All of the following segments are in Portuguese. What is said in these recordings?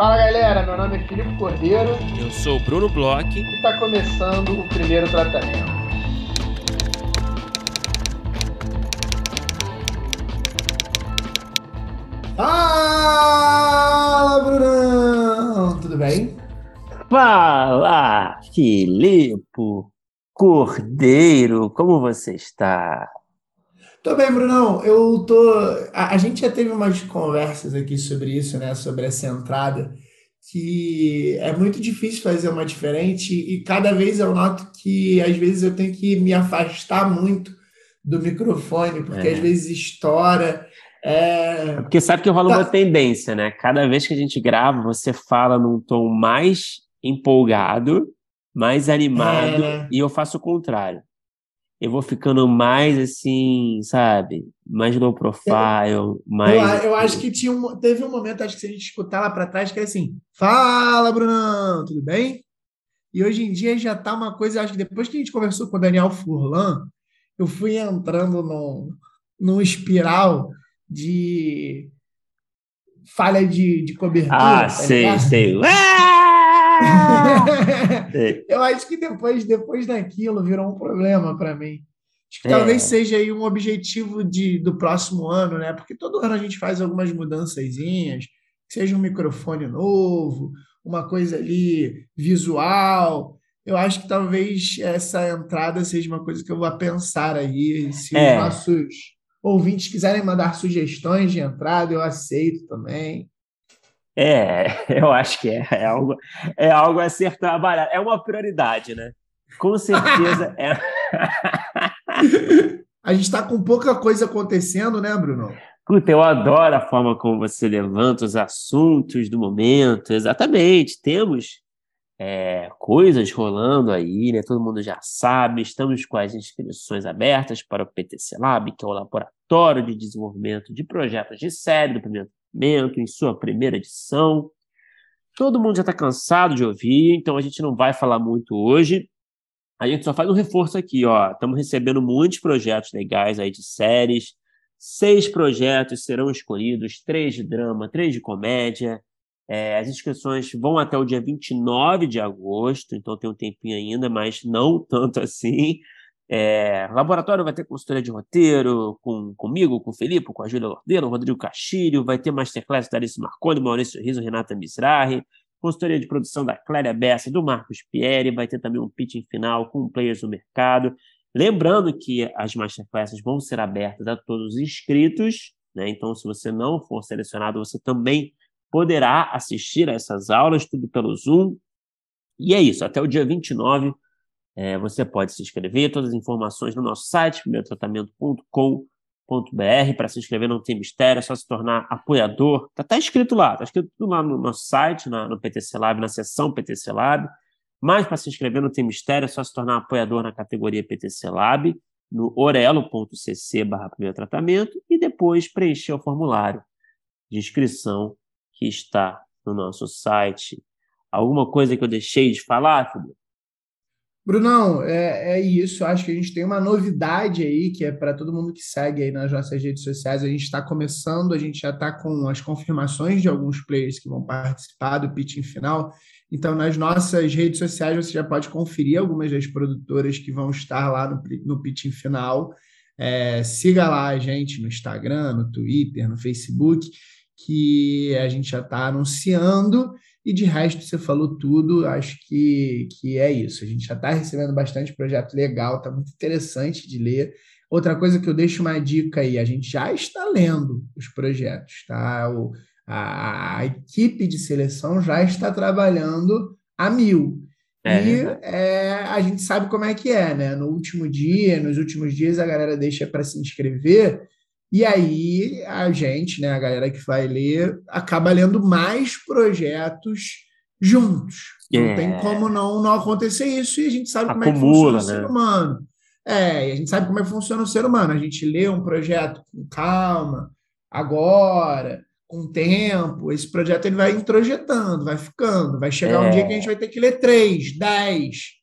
Fala galera, meu nome é Filipe Cordeiro. Eu sou o Bruno Bloch. E está começando o primeiro tratamento. Fala, Brunão! Tudo bem? Fala, Filipe Cordeiro! Como você está? Tô bem, Brunão. Eu tô. A, a, gente já teve umas conversas aqui sobre isso, né? Sobre essa entrada, que é muito difícil fazer uma diferente, e cada vez eu noto que às vezes eu tenho que me afastar muito do microfone, porque é. às vezes estoura. É... Porque sabe que rola tá. uma tendência, né? Cada vez que a gente grava, você fala num tom mais empolgado, mais animado, é... e eu faço o contrário eu vou ficando mais assim, sabe? Mais low profile, mais. Eu, eu, acho que tinha um, teve um momento, acho que se a gente escutar lá para trás, que era assim: Fala, Brunão, tudo bem? E hoje em dia já tá uma coisa, acho que depois que a gente conversou com o Daniel Furlan, eu fui entrando num, num espiral de falha de, de cobertura. Ah, tá sei, ligado? sei. eu acho que depois, depois daquilo virou um problema para mim. Acho que é. talvez seja aí um objetivo de, do próximo ano, né? Porque todo ano a gente faz algumas mudançazinhas, seja um microfone novo, uma coisa ali visual. Eu acho que talvez essa entrada seja uma coisa que eu vou pensar aí. Se é. os nossos ouvintes quiserem mandar sugestões de entrada, eu aceito também. É, eu acho que é, é algo, é algo a ser trabalhado. É uma prioridade, né? Com certeza é. a gente está com pouca coisa acontecendo, né, Bruno? Puta, eu adoro a forma como você levanta os assuntos do momento. Exatamente, temos é, coisas rolando aí, né? Todo mundo já sabe. Estamos com as inscrições abertas para o PTC Lab, que é o Laboratório de Desenvolvimento de Projetos de Série do primeiro em sua primeira edição. Todo mundo já está cansado de ouvir, então a gente não vai falar muito hoje. A gente só faz um reforço aqui, ó. Estamos recebendo muitos projetos legais aí de séries. Seis projetos serão escolhidos, três de drama, três de comédia. É, as inscrições vão até o dia 29 de agosto, então tem um tempinho ainda, mas não tanto assim. É, laboratório vai ter consultoria de roteiro com, comigo, com o Felipe, com a Júlia Lordeiro, Rodrigo Castilho, vai ter masterclass da Alice Marconi, Maurício Riso, Renata Mizrahi, consultoria de produção da Clélia Bessa do Marcos Pieri, vai ter também um pitching final com players do mercado. Lembrando que as masterclasses vão ser abertas a todos os inscritos, né? então se você não for selecionado, você também poderá assistir a essas aulas, tudo pelo Zoom. E é isso, até o dia 29 é, você pode se inscrever, todas as informações no nosso site, primeirotratamento.com.br. Para se inscrever não tem mistério, é só se tornar apoiador. Está tá escrito lá, está escrito lá no nosso site, na, no PTC Lab, na seção PTC Lab. Mas para se inscrever não tem mistério, é só se tornar apoiador na categoria PTC Lab, no orelo.cc barra primeiro tratamento e depois preencher o formulário de inscrição que está no nosso site. Alguma coisa que eu deixei de falar, Felipe? Brunão, é, é isso. Acho que a gente tem uma novidade aí, que é para todo mundo que segue aí nas nossas redes sociais. A gente está começando, a gente já está com as confirmações de alguns players que vão participar do pitching final. Então, nas nossas redes sociais, você já pode conferir algumas das produtoras que vão estar lá no, no pitching final. É, siga lá a gente no Instagram, no Twitter, no Facebook, que a gente já está anunciando. E de resto, você falou tudo, acho que, que é isso. A gente já está recebendo bastante projeto legal, está muito interessante de ler. Outra coisa que eu deixo uma dica aí, a gente já está lendo os projetos, tá? O, a, a equipe de seleção já está trabalhando a mil. É. E é, a gente sabe como é que é, né? No último dia, nos últimos dias, a galera deixa para se inscrever e aí a gente, né, a galera que vai ler, acaba lendo mais projetos juntos. Não é. tem como não, não acontecer isso, e a gente sabe Acumula, como é que funciona né? o ser humano. É, e a gente sabe como é que funciona o ser humano. A gente lê um projeto com calma, agora, com tempo. Esse projeto ele vai introjetando, vai ficando. Vai chegar é. um dia que a gente vai ter que ler três, dez.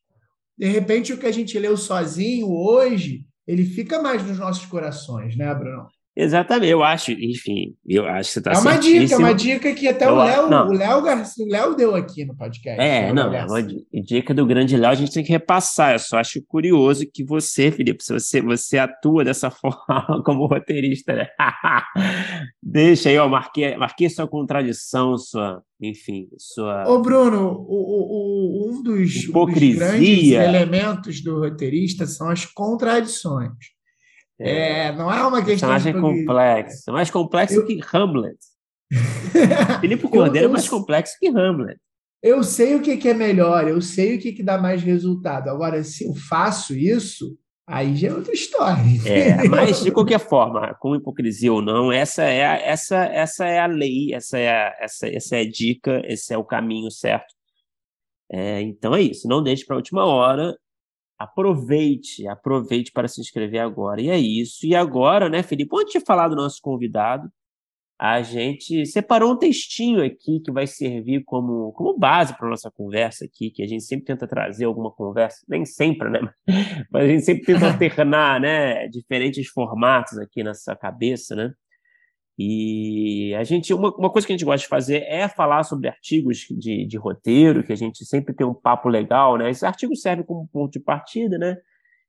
De repente, o que a gente leu sozinho hoje, ele fica mais nos nossos corações, né, Bruno? Exatamente, eu acho, enfim, eu acho que você está É uma dica, é uma dica que até eu, o Léo, o Léo, o Léo deu aqui no podcast. É, não, é uma dica do grande Léo, a gente tem que repassar. Eu só acho curioso que você, Felipe, se você, você atua dessa forma como roteirista, né? Deixa aí, ó, marquei, marquei sua contradição, sua, enfim, sua. Ô, Bruno, o, o, um dos, dos grandes elementos do roteirista são as contradições. É, não é uma questão. Personagem de... complexo. Mais complexo eu... que Hamlet. Filipe Cordeiro eu, eu... é mais complexo que Hamlet. Eu sei o que, que é melhor, eu sei o que, que dá mais resultado. Agora, se eu faço isso, aí já é outra história. É, mas de qualquer forma, com hipocrisia ou não, essa é a, essa, essa é a lei, essa é a, essa, essa é a dica, esse é o caminho certo. É, então é isso, não deixe para a última hora aproveite, aproveite para se inscrever agora. E é isso. E agora, né, Felipe, antes de falar do nosso convidado, a gente separou um textinho aqui que vai servir como, como base para a nossa conversa aqui, que a gente sempre tenta trazer alguma conversa, nem sempre, né? Mas a gente sempre tenta alternar, né, diferentes formatos aqui nessa cabeça, né? E a gente, uma, uma coisa que a gente gosta de fazer é falar sobre artigos de, de roteiro, que a gente sempre tem um papo legal, né? Esses artigos servem como ponto de partida, né?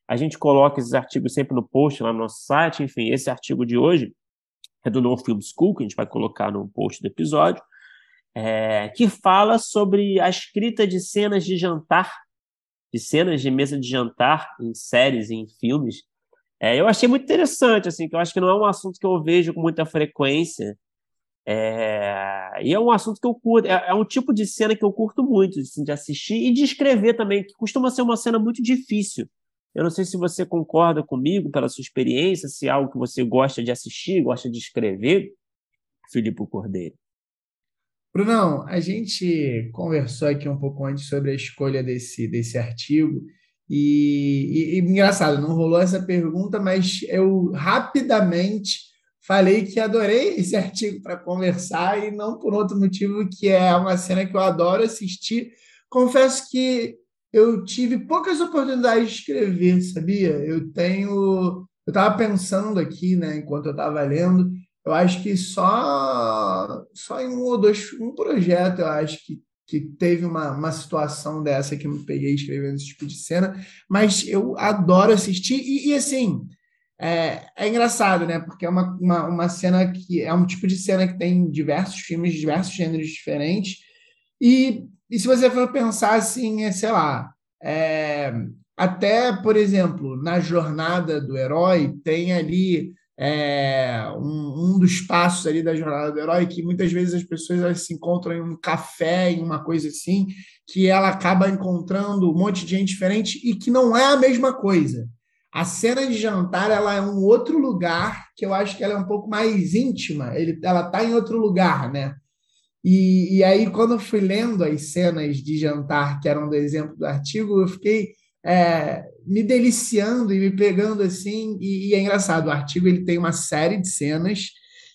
A gente coloca esses artigos sempre no post lá no nosso site. Enfim, esse artigo de hoje é do No Film School, que a gente vai colocar no post do episódio, é, que fala sobre a escrita de cenas de jantar, de cenas de mesa de jantar em séries e em filmes, é, eu achei muito interessante, assim, que eu acho que não é um assunto que eu vejo com muita frequência. É, e é um assunto que eu curto, é, é, um tipo de cena que eu curto muito assim, de assistir e de escrever também, que costuma ser uma cena muito difícil. Eu não sei se você concorda comigo pela sua experiência, se é algo que você gosta de assistir, gosta de escrever, Filipe Cordeiro. Brunão, a gente conversou aqui um pouco antes sobre a escolha desse, desse artigo e, e, e, engraçado, não rolou essa pergunta, mas eu rapidamente falei que adorei esse artigo para conversar e não por outro motivo que é uma cena que eu adoro assistir. Confesso que eu tive poucas oportunidades de escrever, sabia? Eu tenho, eu estava pensando aqui, né, enquanto eu estava lendo, eu acho que só só em um ou dois, um projeto eu acho que que teve uma, uma situação dessa que eu me peguei escrevendo esse tipo de cena, mas eu adoro assistir, e, e assim, é, é, engraçado, né? Porque é uma, uma, uma, cena que é um tipo de cena que tem diversos filmes, diversos gêneros diferentes, e, e se você for pensar assim, é, sei lá, é, até, por exemplo, na jornada do herói, tem ali é, um, um, dos passos ali da jornada do herói que muitas vezes as pessoas se encontram em um café, em uma coisa assim, que ela acaba encontrando um monte de gente diferente e que não é a mesma coisa. A cena de jantar ela é um outro lugar que eu acho que ela é um pouco mais íntima. Ele, ela está em outro lugar, né? E, e aí quando eu fui lendo as cenas de jantar que eram do exemplo do artigo, eu fiquei é, me deliciando e me pegando assim. E, e, é engraçado, o artigo ele tem uma série de cenas.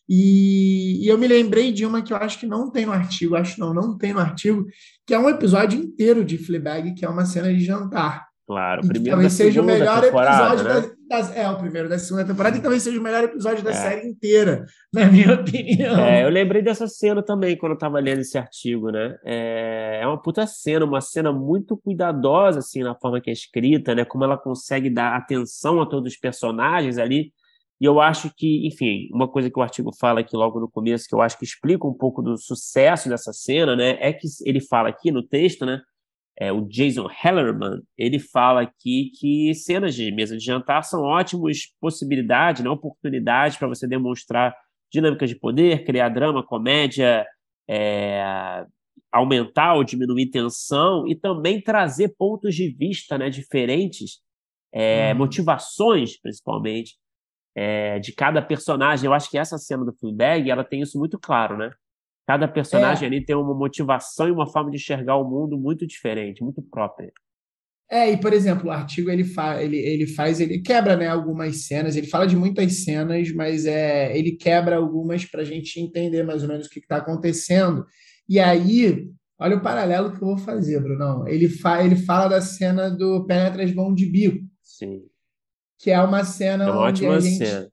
E, e, eu me lembrei de uma que eu acho que não tem no artigo, acho não, não tem no artigo, que é um episódio inteiro de Fleabag, que é uma cena de jantar. Claro, primeiro talvez seja o melhor episódio né? da, É, o primeiro da segunda temporada, e talvez seja o melhor episódio da é. série inteira, na minha opinião. É, eu lembrei dessa cena também quando eu estava lendo esse artigo, né? É, é uma puta cena, uma cena muito cuidadosa, assim, na forma que é escrita, né? Como ela consegue dar atenção a todos os personagens ali. E eu acho que, enfim, uma coisa que o artigo fala aqui logo no começo, que eu acho que explica um pouco do sucesso dessa cena, né? É que ele fala aqui no texto, né? É, o Jason Hellerman, ele fala aqui que cenas de mesa de jantar são ótimas possibilidades, né, oportunidades para você demonstrar dinâmicas de poder, criar drama, comédia, é, aumentar ou diminuir tensão e também trazer pontos de vista né, diferentes, é, hum. motivações, principalmente, é, de cada personagem. Eu acho que essa cena do Fleabag, ela tem isso muito claro, né? Cada personagem é. ali tem uma motivação e uma forma de enxergar o mundo muito diferente, muito própria. É, e por exemplo, o artigo ele, fa ele, ele faz, ele quebra né, algumas cenas, ele fala de muitas cenas, mas é, ele quebra algumas para a gente entender mais ou menos o que está acontecendo. E aí, olha o paralelo que eu vou fazer, Brunão. Ele, fa ele fala da cena do Penetras Bom de Bico. Sim. Que é uma cena é uma onde ótima a gente, cena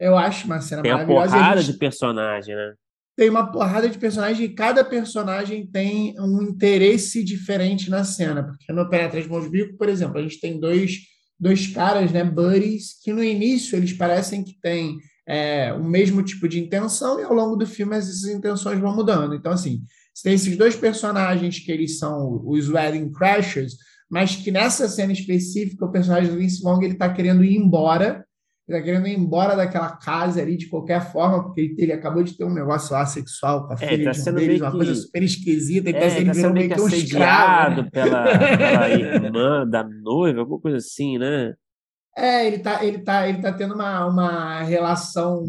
Eu acho uma cena tem maravilhosa. Tem uma porrada gente... de personagem, né? Tem uma porrada de personagem e cada personagem tem um interesse diferente na cena. Porque no Penetra Bico, por exemplo, a gente tem dois, dois caras, né, buddies, que no início eles parecem que têm é, o mesmo tipo de intenção e ao longo do filme essas intenções vão mudando. Então, assim, você tem esses dois personagens que eles são os Wedding Crashers, mas que nessa cena específica o personagem do Vince Vaughn ele está querendo ir embora ele tá querendo ir embora daquela casa ali de qualquer forma, porque ele, ele acabou de ter um negócio lá sexual com a é, filha tá de um deles, uma que... coisa super esquisita, ele é, tá sendo, tá sendo meio que um escravo, né? pela, pela irmã da noiva, alguma coisa assim, né? É, ele tá, ele tá, ele tá tendo uma, uma relação,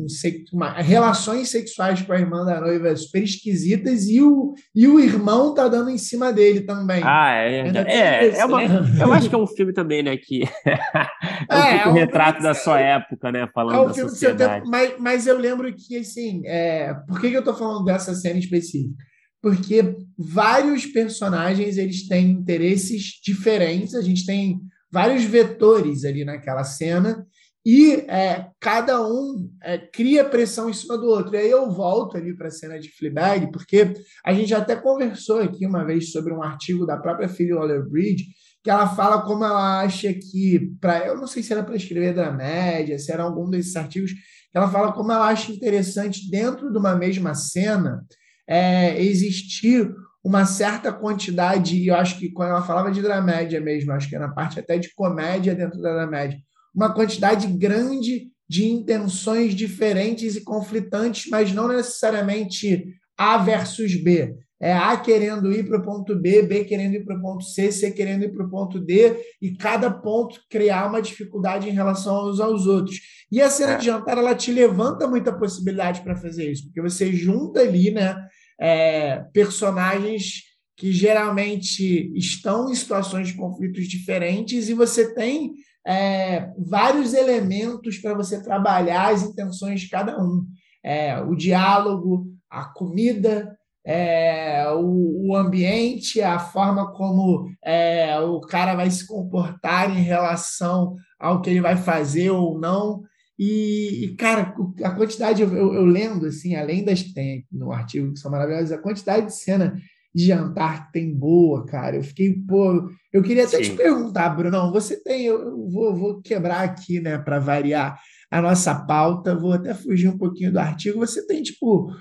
uma, relações sexuais com a irmã da noiva super esquisitas e o, e o irmão tá dando em cima dele também. Ah, é É, é uma, eu acho que é um filme também, né, que é um, é, é um retrato da sua época, né, falando é um da filme sociedade. mas, mas eu lembro que, assim, é, por que, que eu tô falando dessa cena específica? Porque vários personagens, eles têm interesses diferentes, a gente tem vários vetores ali naquela cena e é, cada um é, cria pressão em cima do outro. E aí eu volto ali para a cena de Fleabag, porque a gente até conversou aqui uma vez sobre um artigo da própria Phoebe Waller-Bridge, que ela fala como ela acha que, para eu não sei se era para escrever da média, se era algum desses artigos, que ela fala como ela acha interessante, dentro de uma mesma cena, é, existir uma certa quantidade, e eu acho que quando ela falava de dramédia mesmo, acho que é na parte até de comédia dentro da dramédia, uma quantidade grande de intenções diferentes e conflitantes, mas não necessariamente A versus B. É A querendo ir para o ponto B, B querendo ir para o ponto C, C querendo ir para o ponto D, e cada ponto criar uma dificuldade em relação uns aos outros. E a cena de jantar, ela te levanta muita possibilidade para fazer isso, porque você junta ali, né? É, personagens que geralmente estão em situações de conflitos diferentes e você tem é, vários elementos para você trabalhar as intenções de cada um. É, o diálogo, a comida, é, o, o, ambiente, a forma como é, o cara vai se comportar em relação ao que ele vai fazer ou não. E, e, cara, a quantidade, eu, eu, eu, lendo, assim, além das que tem no artigo, que são maravilhosas, a quantidade de cena de jantar que tem boa, cara. Eu fiquei, pô, eu queria até Sim. te perguntar, Brunão, você tem, eu vou, vou quebrar aqui, né, para variar a nossa pauta, vou até fugir um pouquinho do artigo. Você tem, tipo,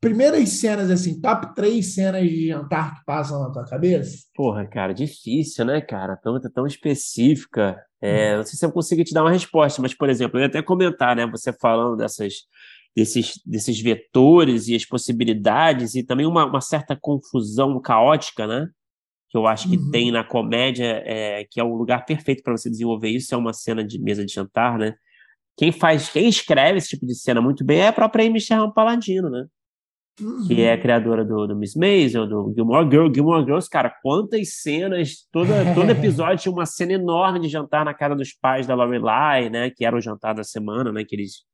primeiras cenas, assim, top três cenas de jantar que passam na tua cabeça? Porra, cara, difícil, né, cara? Tão, tão específica. É, não sei se eu consigo te dar uma resposta, mas, por exemplo, eu ia até comentar, né? Você falando dessas, desses, desses vetores e as possibilidades, e também uma, uma certa confusão caótica, né? Que eu acho que uhum. tem na comédia, é, que é o lugar perfeito para você desenvolver isso, é uma cena de mesa de jantar, né? Quem faz, quem escreve esse tipo de cena muito bem é a própria Amy Sherman Paladino, né? Uhum. que é a criadora do, do Miss Maisel, do Gilmore Girls. Gilmore Girls, cara, quantas cenas, toda, todo episódio tinha uma cena enorme de jantar na casa dos pais da Lorelai, né, que era o jantar da semana, né, que eles,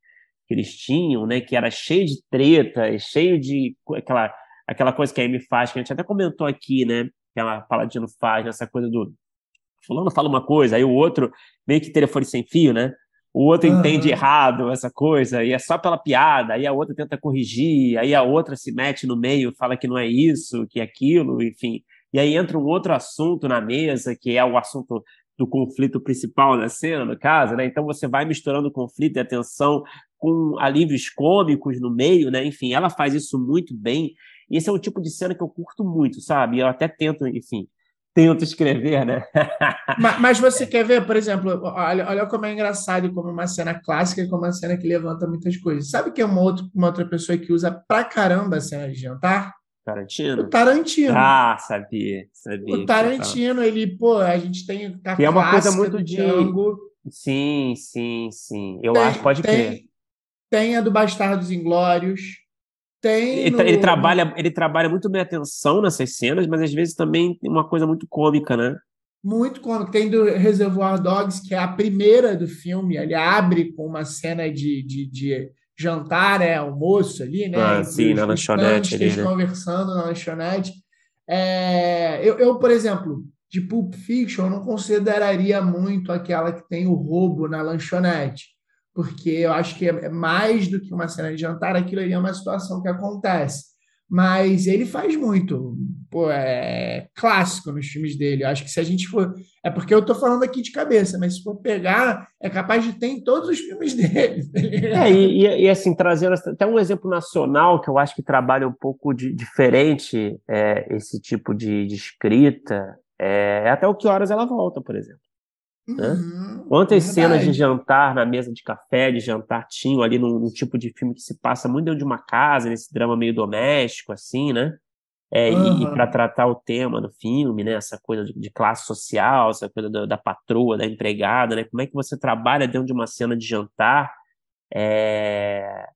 que eles tinham, né, que era cheio de treta, cheio de aquela, aquela coisa que a Amy faz, que a gente até comentou aqui, né, que a Paladino faz, essa coisa do fulano fala uma coisa, aí o outro meio que telefone sem fio, né, o outro uhum. entende errado essa coisa, e é só pela piada, aí a outra tenta corrigir, aí a outra se mete no meio, fala que não é isso, que é aquilo, enfim. E aí entra um outro assunto na mesa, que é o assunto do conflito principal da cena, no caso, né? Então você vai misturando o conflito e a tensão com alívios cômicos no meio, né? Enfim, ela faz isso muito bem. E esse é um tipo de cena que eu curto muito, sabe? Eu até tento, enfim, tento escrever, né? mas, mas, você quer ver, por exemplo, olha, olha como é engraçado como uma cena clássica e como uma cena que levanta muitas coisas. Sabe que é uma, outro, uma outra pessoa que usa pra caramba a cena de jantar? Tarantino? O Tarantino. Ah, sabia, sabia. O Tarantino, ele, pô, a gente tem a que é uma coisa muito de Django. Sim, sim, sim. Eu tem, acho, pode tem, crer. Tem a do Bastardos Inglórios. Tem ele, no... ele, trabalha, ele trabalha muito bem a atenção nessas cenas, mas às vezes também tem uma coisa muito cômica, né? Muito cômica. Tem do Reservoir Dogs, que é a primeira do filme. Ele abre com uma cena de, de, de jantar, é, almoço ali, né? Ah, sim, na lanchonete. Ali, né? conversando na lanchonete. É, eu, eu, por exemplo, de Pulp Fiction, eu não consideraria muito aquela que tem o roubo na lanchonete porque eu acho que é mais do que uma cena de jantar, aquilo ali é uma situação que acontece mas ele faz muito. Pô, é clássico nos filmes dele. Eu acho que se a gente for. É porque eu estou falando aqui de cabeça, mas se for pegar, é capaz de ter em todos os filmes dele. Tá é, e, e, assim, trazendo até um exemplo nacional que eu acho que trabalha um pouco de, diferente é, esse tipo de, de escrita, é, é até o Que Horas Ela Volta, por exemplo. Né? Uhum, Quantas verdade. cenas de jantar na mesa de café, de jantar tinham ali num, num, tipo de filme que se passa muito dentro de uma casa, nesse drama meio doméstico, assim, né? É, uhum. E, e para tratar o tema do filme, né? Essa coisa de, de classe social, essa coisa da, da, patroa, da empregada, né? Como é que você trabalha dentro de uma cena de jantar é,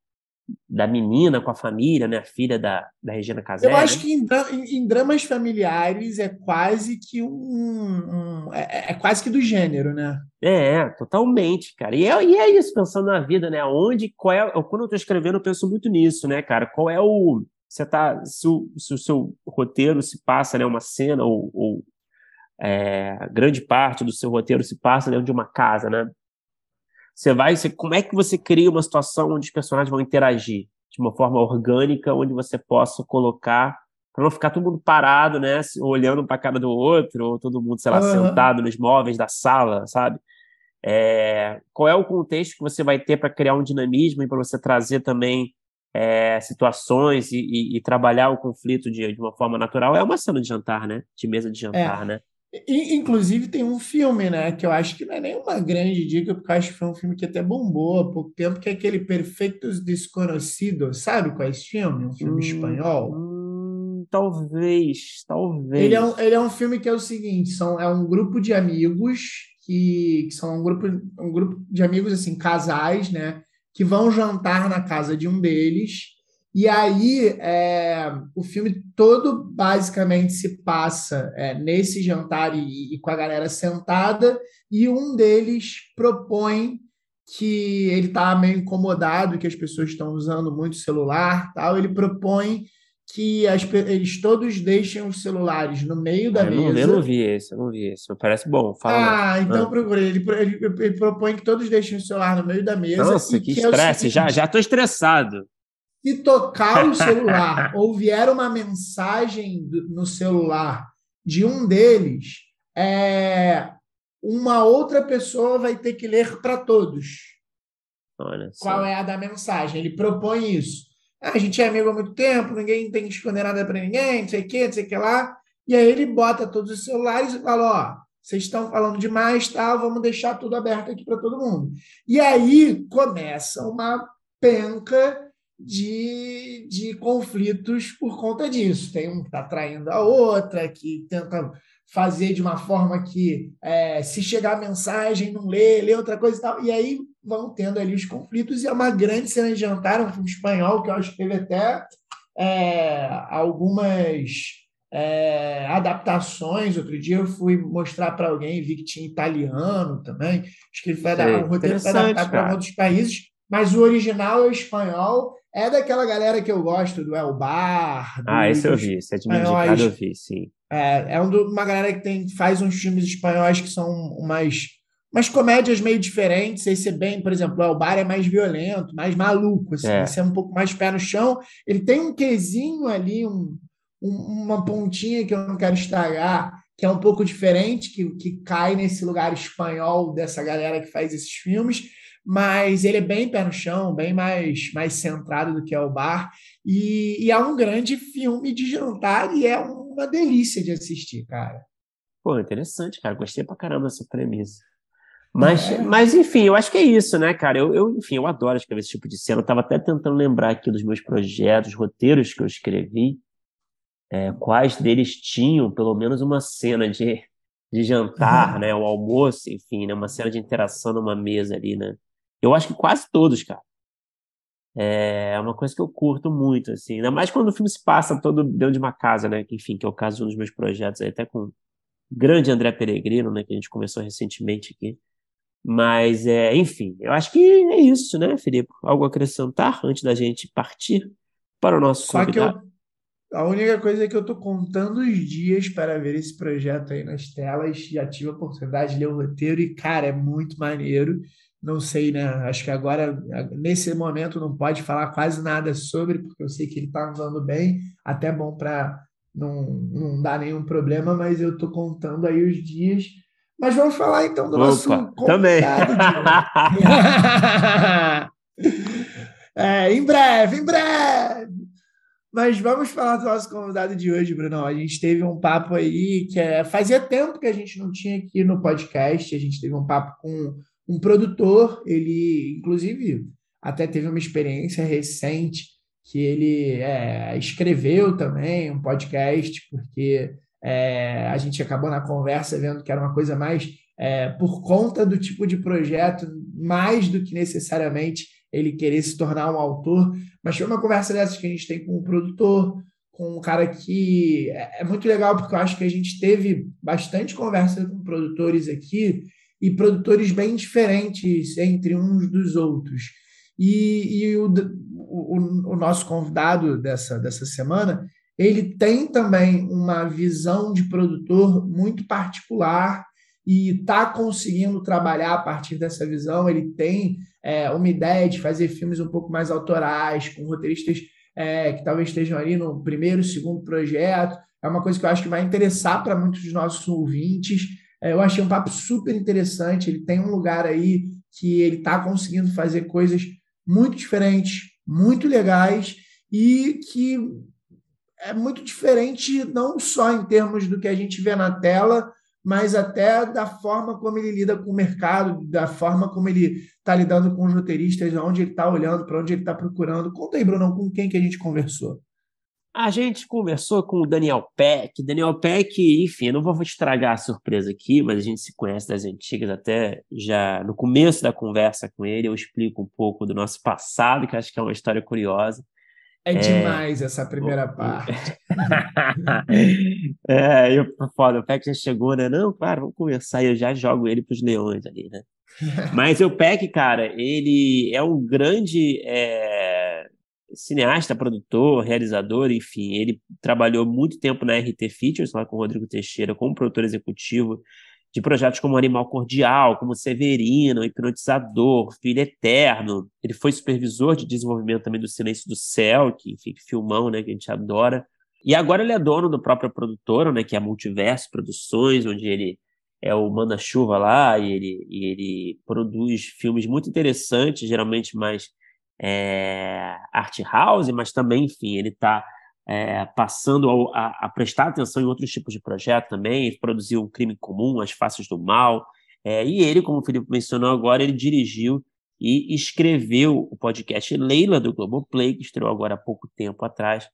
da menina com a família, né? A filha da, da Regina Casé. Eu acho né? que em, em, dramas familiares é quase que um, um é, é, quase que do gênero, né? É, totalmente, cara. E é, e é isso, pensando na vida, né? Onde, qual é. Quando eu tô escrevendo, eu penso muito nisso, né, cara? Qual é o. Você tá. Se o, se o seu roteiro se passa, né? Uma cena, ou, ou é, grande parte do seu roteiro se passa dentro de uma casa, né? Você vai, você, como é que você cria uma situação onde os personagens vão interagir de uma forma orgânica, onde você possa colocar para não ficar todo mundo parado, né, olhando para a cara do outro, ou todo mundo, sei lá, uhum. sentado nos móveis da sala, sabe? É, qual é o contexto que você vai ter para criar um dinamismo e para você trazer também é, situações e, e, e, trabalhar o conflito de, de, uma forma natural? É uma cena de jantar, né? De mesa de jantar, é. né? Inclusive tem um filme, né, que eu acho que não é nenhuma grande dica, porque eu acho que foi um filme que até bombou há pouco tempo, que é aquele Perfeitos Desconhecidos, sabe qual é esse filme? Um filme hum, espanhol. Hum, talvez, talvez. Ele é, um, ele é um filme que é o seguinte, são, é um grupo de amigos que, que são um grupo, um grupo de amigos, assim, casais, né, que vão jantar na casa de um deles e aí, é, o filme todo basicamente se passa é, nesse jantar e, e, com a galera sentada, e um deles propõe que ele está meio incomodado, que as pessoas estão usando muito celular, tal. Ele propõe que as, eles todos deixem os celulares no meio da ah, eu mesa. Não, eu não vi esse, eu não vi esse. Parece bom. Fala ah, mais. então ah. procure. Ele, ele, ele, propõe que todos deixem o celular no meio da mesa. Nossa, que, que estresse. É seguinte, já, já tô estressado. Se tocar o celular ou vier uma mensagem no celular de um deles, é, uma outra pessoa vai ter que ler para todos. Qual é a da mensagem? Ele propõe isso. Ah, a gente é amigo há muito tempo, ninguém tem que esconder nada para ninguém, não sei o que, não sei o que lá. E aí ele bota todos os celulares e fala: ó, vocês estão falando demais, tá? Vamos deixar tudo aberto aqui para todo mundo. E aí começa uma penca de, de conflitos por conta disso. Tem um que está traindo a outra, que tenta fazer de uma forma que, é, se chegar a mensagem, não lê, lê outra coisa e tal. E aí vão tendo ali os conflitos. E é uma grande cena de jantar, um filme espanhol, que eu acho que teve até é, algumas é, adaptações. Outro dia eu fui mostrar para alguém vi que tinha italiano também. Acho que ele foi adaptado, um roteiro foi adaptado para outros países, mas o original é espanhol é daquela galera que eu gosto, do Elbar. Do, ah, esse eu vi, esse é de eu vi, sim. É, é um uma galera que tem, faz uns filmes espanhóis que são umas, umas comédias meio diferentes. Esse é bem, por exemplo, o Elbar é mais violento, mais maluco, assim, é. esse é um pouco mais pé no chão. Ele tem um quesinho ali, um, um, uma pontinha que eu não quero estragar, que é um pouco diferente, que, que cai nesse lugar espanhol dessa galera que faz esses filmes mas ele é bem pé no chão, bem mais, mais centrado do que é o bar. E, e é um grande filme de jantar e é uma delícia de assistir, cara. Pô, interessante, cara. Gostei pra caramba dessa premissa. Mas, é. mas, enfim, eu acho que é isso, né, cara? Eu, eu, enfim, eu adoro escrever esse tipo de cena. Eu tava até tentando lembrar aqui dos meus projetos, roteiros que eu escrevi. É, quais deles tinham pelo menos uma cena de, de jantar, uhum. né? O almoço, enfim, né? Uma cena de interação numa mesa ali, né? Eu acho que quase todos, cara. É uma coisa que eu curto muito, assim. Ainda mais quando o filme se passa todo dentro de uma casa, né? Que, enfim, que é o caso de um dos meus projetos aí, até com o grande André Peregrino, né? Que a gente começou recentemente aqui. Mas, é, enfim, eu acho que é isso, né, Felipe? Algo a acrescentar antes da gente partir para o nosso Só convidado? Que eu, a única coisa é que eu estou contando os dias para ver esse projeto aí nas telas. Já tive a oportunidade de ler o roteiro e, cara, é muito maneiro. Não sei, né? Acho que agora, nesse momento, não pode falar quase nada sobre, porque eu sei que ele está andando bem, até bom para não, não dar nenhum problema, mas eu estou contando aí os dias. Mas vamos falar então do Opa, nosso também. é, em breve, em breve. Mas vamos falar do nosso convidado de hoje, Bruno. A gente teve um papo aí que é, fazia tempo que a gente não tinha aqui no podcast. A gente teve um papo com um produtor, ele, inclusive, até teve uma experiência recente que ele é, escreveu também um podcast, porque é, a gente acabou na conversa vendo que era uma coisa mais é, por conta do tipo de projeto, mais do que necessariamente ele querer se tornar um autor, mas foi uma conversa dessas que a gente tem com o produtor, com um cara que é, é muito legal, porque eu acho que a gente teve bastante conversa com produtores aqui, e produtores bem diferentes entre uns dos outros. E, e o, o, o, nosso convidado dessa, dessa semana, ele tem também uma visão de produtor muito particular e está conseguindo trabalhar a partir dessa visão. Ele tem é, uma ideia de fazer filmes um pouco mais autorais, com roteiristas é, que talvez estejam ali no primeiro, segundo projeto. É uma coisa que eu acho que vai interessar para muitos dos nossos ouvintes. É, eu achei um papo super interessante. Ele tem um lugar aí que ele está conseguindo fazer coisas muito diferentes, muito legais e que é muito diferente não só em termos do que a gente vê na tela, mas até da forma como ele lida com o mercado, da forma como ele está lidando com os roteiristas, onde ele está olhando, para onde ele está procurando. Conta aí, Bruno, com quem que a gente conversou. A gente conversou com o Daniel Peck. Daniel Peck, enfim, eu não vou estragar a surpresa aqui, mas a gente se conhece das antigas até já no começo da conversa com ele. Eu explico um pouco do nosso passado, que acho que é uma história curiosa. É, é demais essa primeira parte. é, eu, foda, o Peck já chegou, né? Não, claro, vamos conversar. E eu já jogo ele para os leões ali, né? Mas o Peck, cara, ele é um grande. É cineasta, produtor, realizador, enfim, ele trabalhou muito tempo na RT Features, lá com o Rodrigo Teixeira, como produtor executivo de projetos como Animal Cordial, como Severino, Hipnotizador, Filho Eterno. Ele foi supervisor de desenvolvimento também do Silêncio do Céu, que, enfim, filmão, né, que a gente adora. E agora ele é dono da própria produtora, né, que é a Multiverso Produções, onde ele é o manda-chuva lá e ele, e ele produz filmes muito interessantes, geralmente mais é, art house, mas também, enfim, ele está é, passando a, a, prestar atenção em outros tipos de projeto também. Produziu o Crime Comum, As Faces do Mal, é, e ele, como o Felipe mencionou agora, ele dirigiu e escreveu o podcast Leila do Globoplay, que estreou agora há pouco tempo atrás.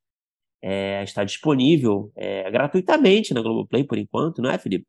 É, está disponível é, gratuitamente na Globoplay por enquanto, não é, Felipe?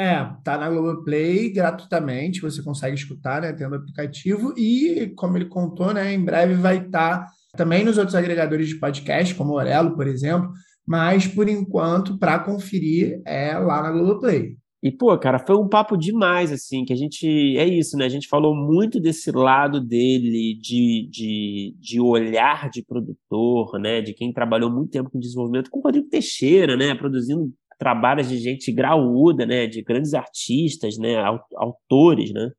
É, tá na Globoplay gratuitamente, você consegue escutar, né, tendo aplicativo, e como ele contou, né, em breve vai estar tá também nos outros agregadores de podcast, como o Orelo, por exemplo, mas por enquanto, para conferir, é lá na Globoplay. E, pô, cara, foi um papo demais, assim, que a gente. É isso, né? A gente falou muito desse lado dele, de, de, de olhar de produtor, né? De quem trabalhou muito tempo com desenvolvimento, com o Rodrigo Teixeira, né? Produzindo trabalhos de gente graúda, né, de grandes artistas, né, autores, né,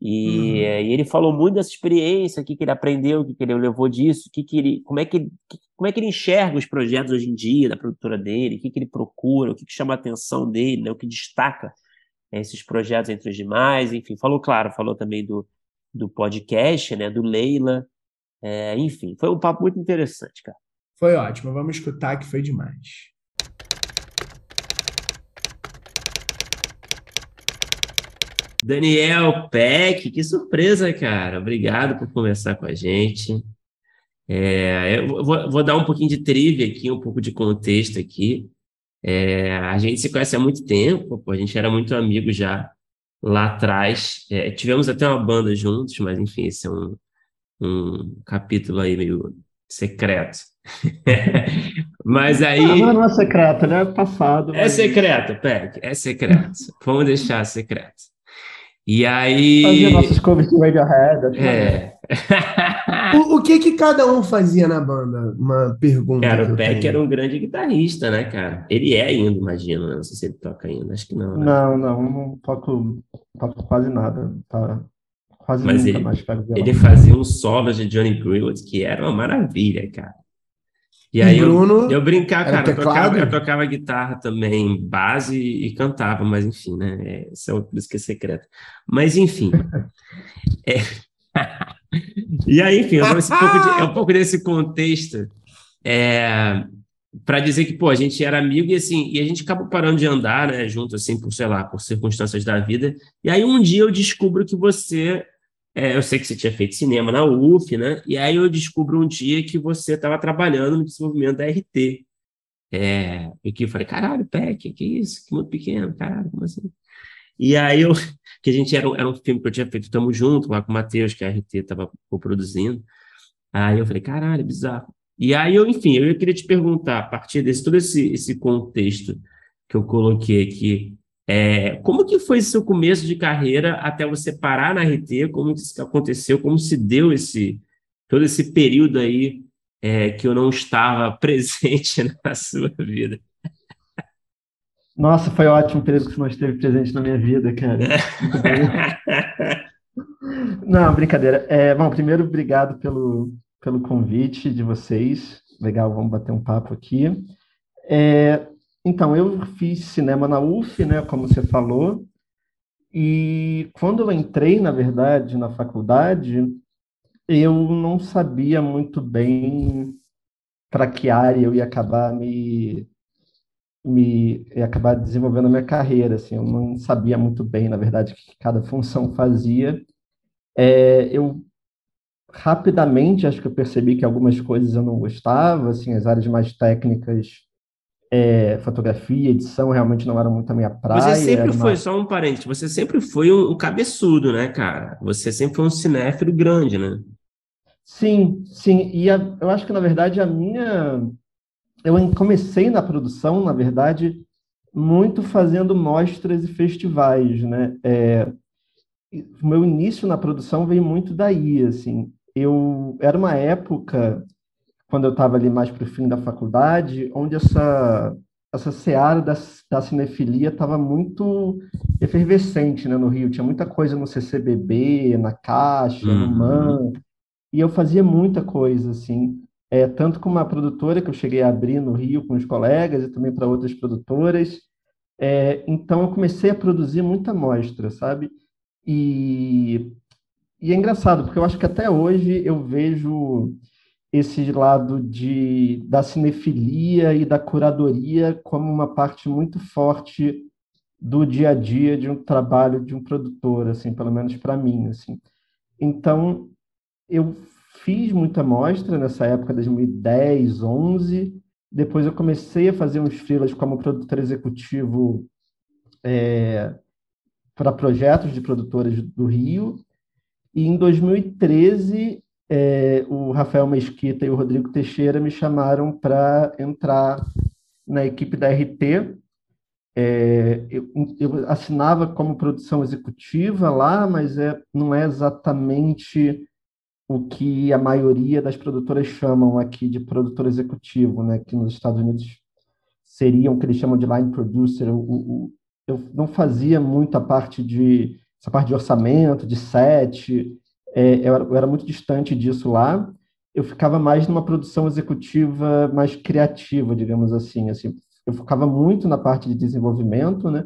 e, uhum. e, ele falou muito dessa experiência, o que, que ele aprendeu, o que, que ele levou disso, que que ele, como, é que, como é que ele enxerga os projetos hoje em dia da produtora dele, o que, que ele procura, o que, que chama a atenção dele, né, o que destaca esses projetos entre os demais, enfim, falou, claro, falou também do, do podcast, né, do Leila, é, enfim, foi um papo muito interessante, cara. Foi ótimo, vamos escutar que foi demais. Daniel Peck, que surpresa, cara. Obrigado por conversar com a gente. É, eu vou, vou, dar um pouquinho de trivia aqui, um pouco de contexto aqui. É, a gente se conhece há muito tempo, a gente era muito amigo já lá atrás. É, tivemos até uma banda juntos, mas enfim, esse é um, um capítulo aí meio secreto. mas aí. Não, não é secreto, né? É passado. É mas... secreto, Peck, é secreto. Vamos deixar secreto. E aí. Fazia nossos covers de Radiohead. É. o, o, que que cada um fazia na banda? Uma pergunta. Cara, o Peck era um grande guitarrista, né, cara? Ele é ainda, imagino. Né? Não sei se ele toca ainda. Acho que não. Né? Não, não, não toco, toco quase nada. Tá, quase Mas nunca ele, mais pego ele fazia um solo de Johnny Greenwood que era uma maravilha, cara. E aí eu, Bruno eu brincava, era cara, eu tocava, eu tocava guitarra também, base e cantava, mas enfim, né? É, Isso é por isso que é secreto. Mas enfim. É. E aí, enfim, é um pouco, de- é um pouco desse contexto é, para dizer que, pô, a gente era amigo e assim, e a gente acabou parando de andar, né, junto, assim, por, sei lá, por circunstâncias da vida. E aí um dia eu descubro que você, é, eu sei que você tinha feito cinema na UF, né? E aí eu descubro um dia que você estava trabalhando no desenvolvimento da RT. É, e que eu falei, caralho, Peck, que isso? Que muito pequeno, caralho, como assim? E aí eu, que a gente era, era um filme que eu tinha feito Tamo Junto, lá com o Matheus, que a RT estava produzindo. Aí eu falei, caralho, bizarro. E aí eu, enfim, eu queria te perguntar, a partir desse todo esse, esse contexto que eu coloquei aqui, é, como que foi seu começo de carreira até você parar na RT? Como que isso aconteceu? Como se deu esse todo esse período aí é, que eu não estava presente na sua vida? Nossa, foi ótimo o período que você não esteve presente na minha vida, cara. Não, brincadeira. É, bom, primeiro, obrigado pelo, pelo convite de vocês. Legal, vamos bater um papo aqui. É, então, eu fiz cinema na UF, né, como você falou, e quando eu entrei, na verdade, na faculdade, eu não sabia muito bem para que área eu ia acabar me, me ia acabar desenvolvendo a minha carreira, assim, eu não sabia muito bem, na verdade, o que cada função fazia. É, eu rapidamente acho que eu percebi que algumas coisas eu não gostava, assim, as áreas mais técnicas, é, fotografia, edição, realmente não eram muito a minha praia. Você sempre era uma- foi, só um parente, você sempre foi um, um cabeçudo, né, cara? Você sempre foi um cinéfilo grande, né? Sim, sim. E a- eu acho que, na verdade, a minha. Eu comecei na produção, na verdade, muito fazendo mostras e festivais, né? É, o meu início na produção veio muito daí, assim. Eu era uma época, quando eu estava ali mais para o fim da faculdade, onde essa essa seara da, da cinefilia estava muito efervescente, né, no Rio. Tinha muita coisa no CCBB, na Caixa, no Uhum. MAN, e eu fazia muita coisa, assim. É, tanto com uma produtora que eu cheguei a abrir no Rio com os colegas e também para outras produtoras. É, então eu comecei a produzir muita mostra, sabe? E, e é engraçado, porque eu acho que até hoje eu vejo esse lado de, da cinefilia e da curadoria como uma parte muito forte do dia a dia de um trabalho de um produtor, assim, pelo menos para mim, assim. Então, eu fiz muita mostra nessa época, 2010, 11. Depois eu comecei a fazer uns freelas como produtor executivo é, para projetos de produtoras do Rio. E em 2013, é, o Rafael Mesquita e o Rodrigo Teixeira me chamaram para entrar na equipe da RT. É, eu, eu assinava como produção executiva lá, mas é, não é exatamente o que a maioria das produtoras chamam aqui de produtor executivo, né? Que nos Estados Unidos seriam o que eles chamam de line producer. Eu não fazia muita parte de essa parte de orçamento, de set. É, eu, era, eu era muito distante disso lá. Eu ficava mais numa produção executiva mais criativa, digamos assim. Assim, eu focava muito na parte de desenvolvimento, né?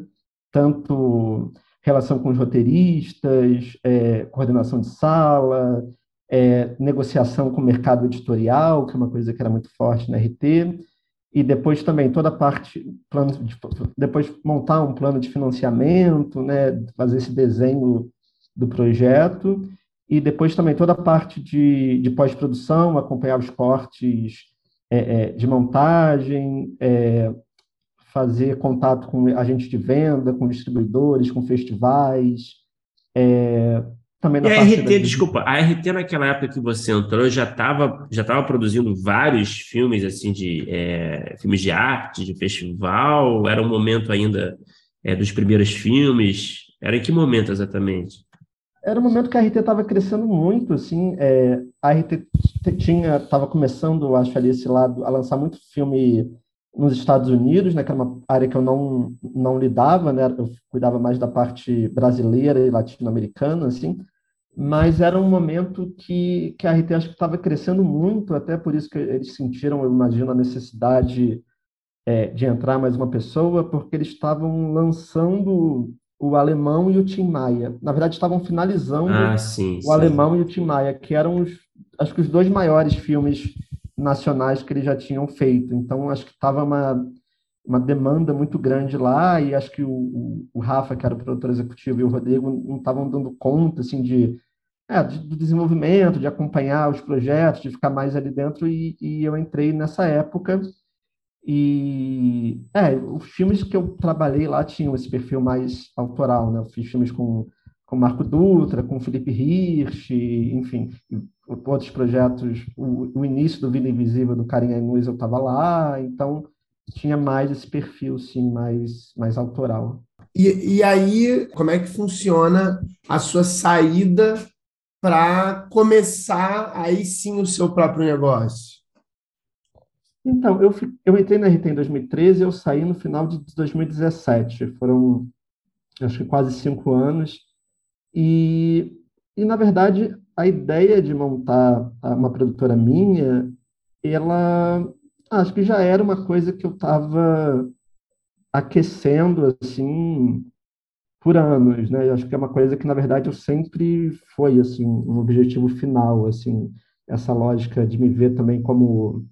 Tanto relação com os roteiristas, é, coordenação de sala, é, negociação com o mercado editorial, que é uma coisa que era muito forte na RT, e depois também toda a parte, plano de, depois montar um plano de financiamento, né, fazer esse desenho do projeto, e depois também toda a parte de, de pós-produção, acompanhar os cortes é, é, de montagem, é, fazer contato com agentes de venda, com distribuidores, com festivais, é, também e a RT, da... desculpa, a RT naquela época que você entrou já estava já tava produzindo vários filmes assim de é, filmes de arte, de festival. Era um momento ainda é, dos primeiros filmes. Era em que momento exatamente? Era um momento que a RT estava crescendo muito, assim. É, a RT tinha estava começando, acho ali esse lado, a lançar muito filme nos Estados Unidos, né, que era uma área que eu não não lidava, né? Eu cuidava mais da parte brasileira e latino-americana, assim mas era um momento que, que a RT acho que estava crescendo muito, até por isso que eles sentiram, eu imagino, a necessidade é, de entrar mais uma pessoa, porque eles estavam lançando o Alemão e o Tim Maia. Na verdade, estavam finalizando ah, sim, o sim. Alemão e o Tim Maia, que eram, os, acho que, os dois maiores filmes nacionais que eles já tinham feito. Então, acho que estava uma, uma demanda muito grande lá, e acho que o, o, o Rafa, que era o produtor executivo, e o Rodrigo não estavam dando conta assim, de, é, de, do desenvolvimento, de acompanhar os projetos, de ficar mais ali dentro, e, e eu entrei nessa época. E é, os filmes que eu trabalhei lá tinham esse perfil mais autoral, né? Eu fiz filmes com com Marco Dutra, com Felipe Hirsch, enfim, outros projetos. O, o início do Vida Invisível do Karim Ainuz eu estava lá, então tinha mais esse perfil, sim, mais, mais autoral. E, e aí, como é que funciona a sua saída para começar aí sim o seu próprio negócio? Então, eu, eu entrei na RT em 2013 e eu saí no final de 2017. Foram, acho que quase cinco anos. E, e, na verdade, a ideia de montar uma produtora minha, ela acho que já era uma coisa que eu estava aquecendo assim por anos, né? Acho que é uma coisa que na verdade eu sempre foi assim um objetivo final, assim essa lógica de me ver também como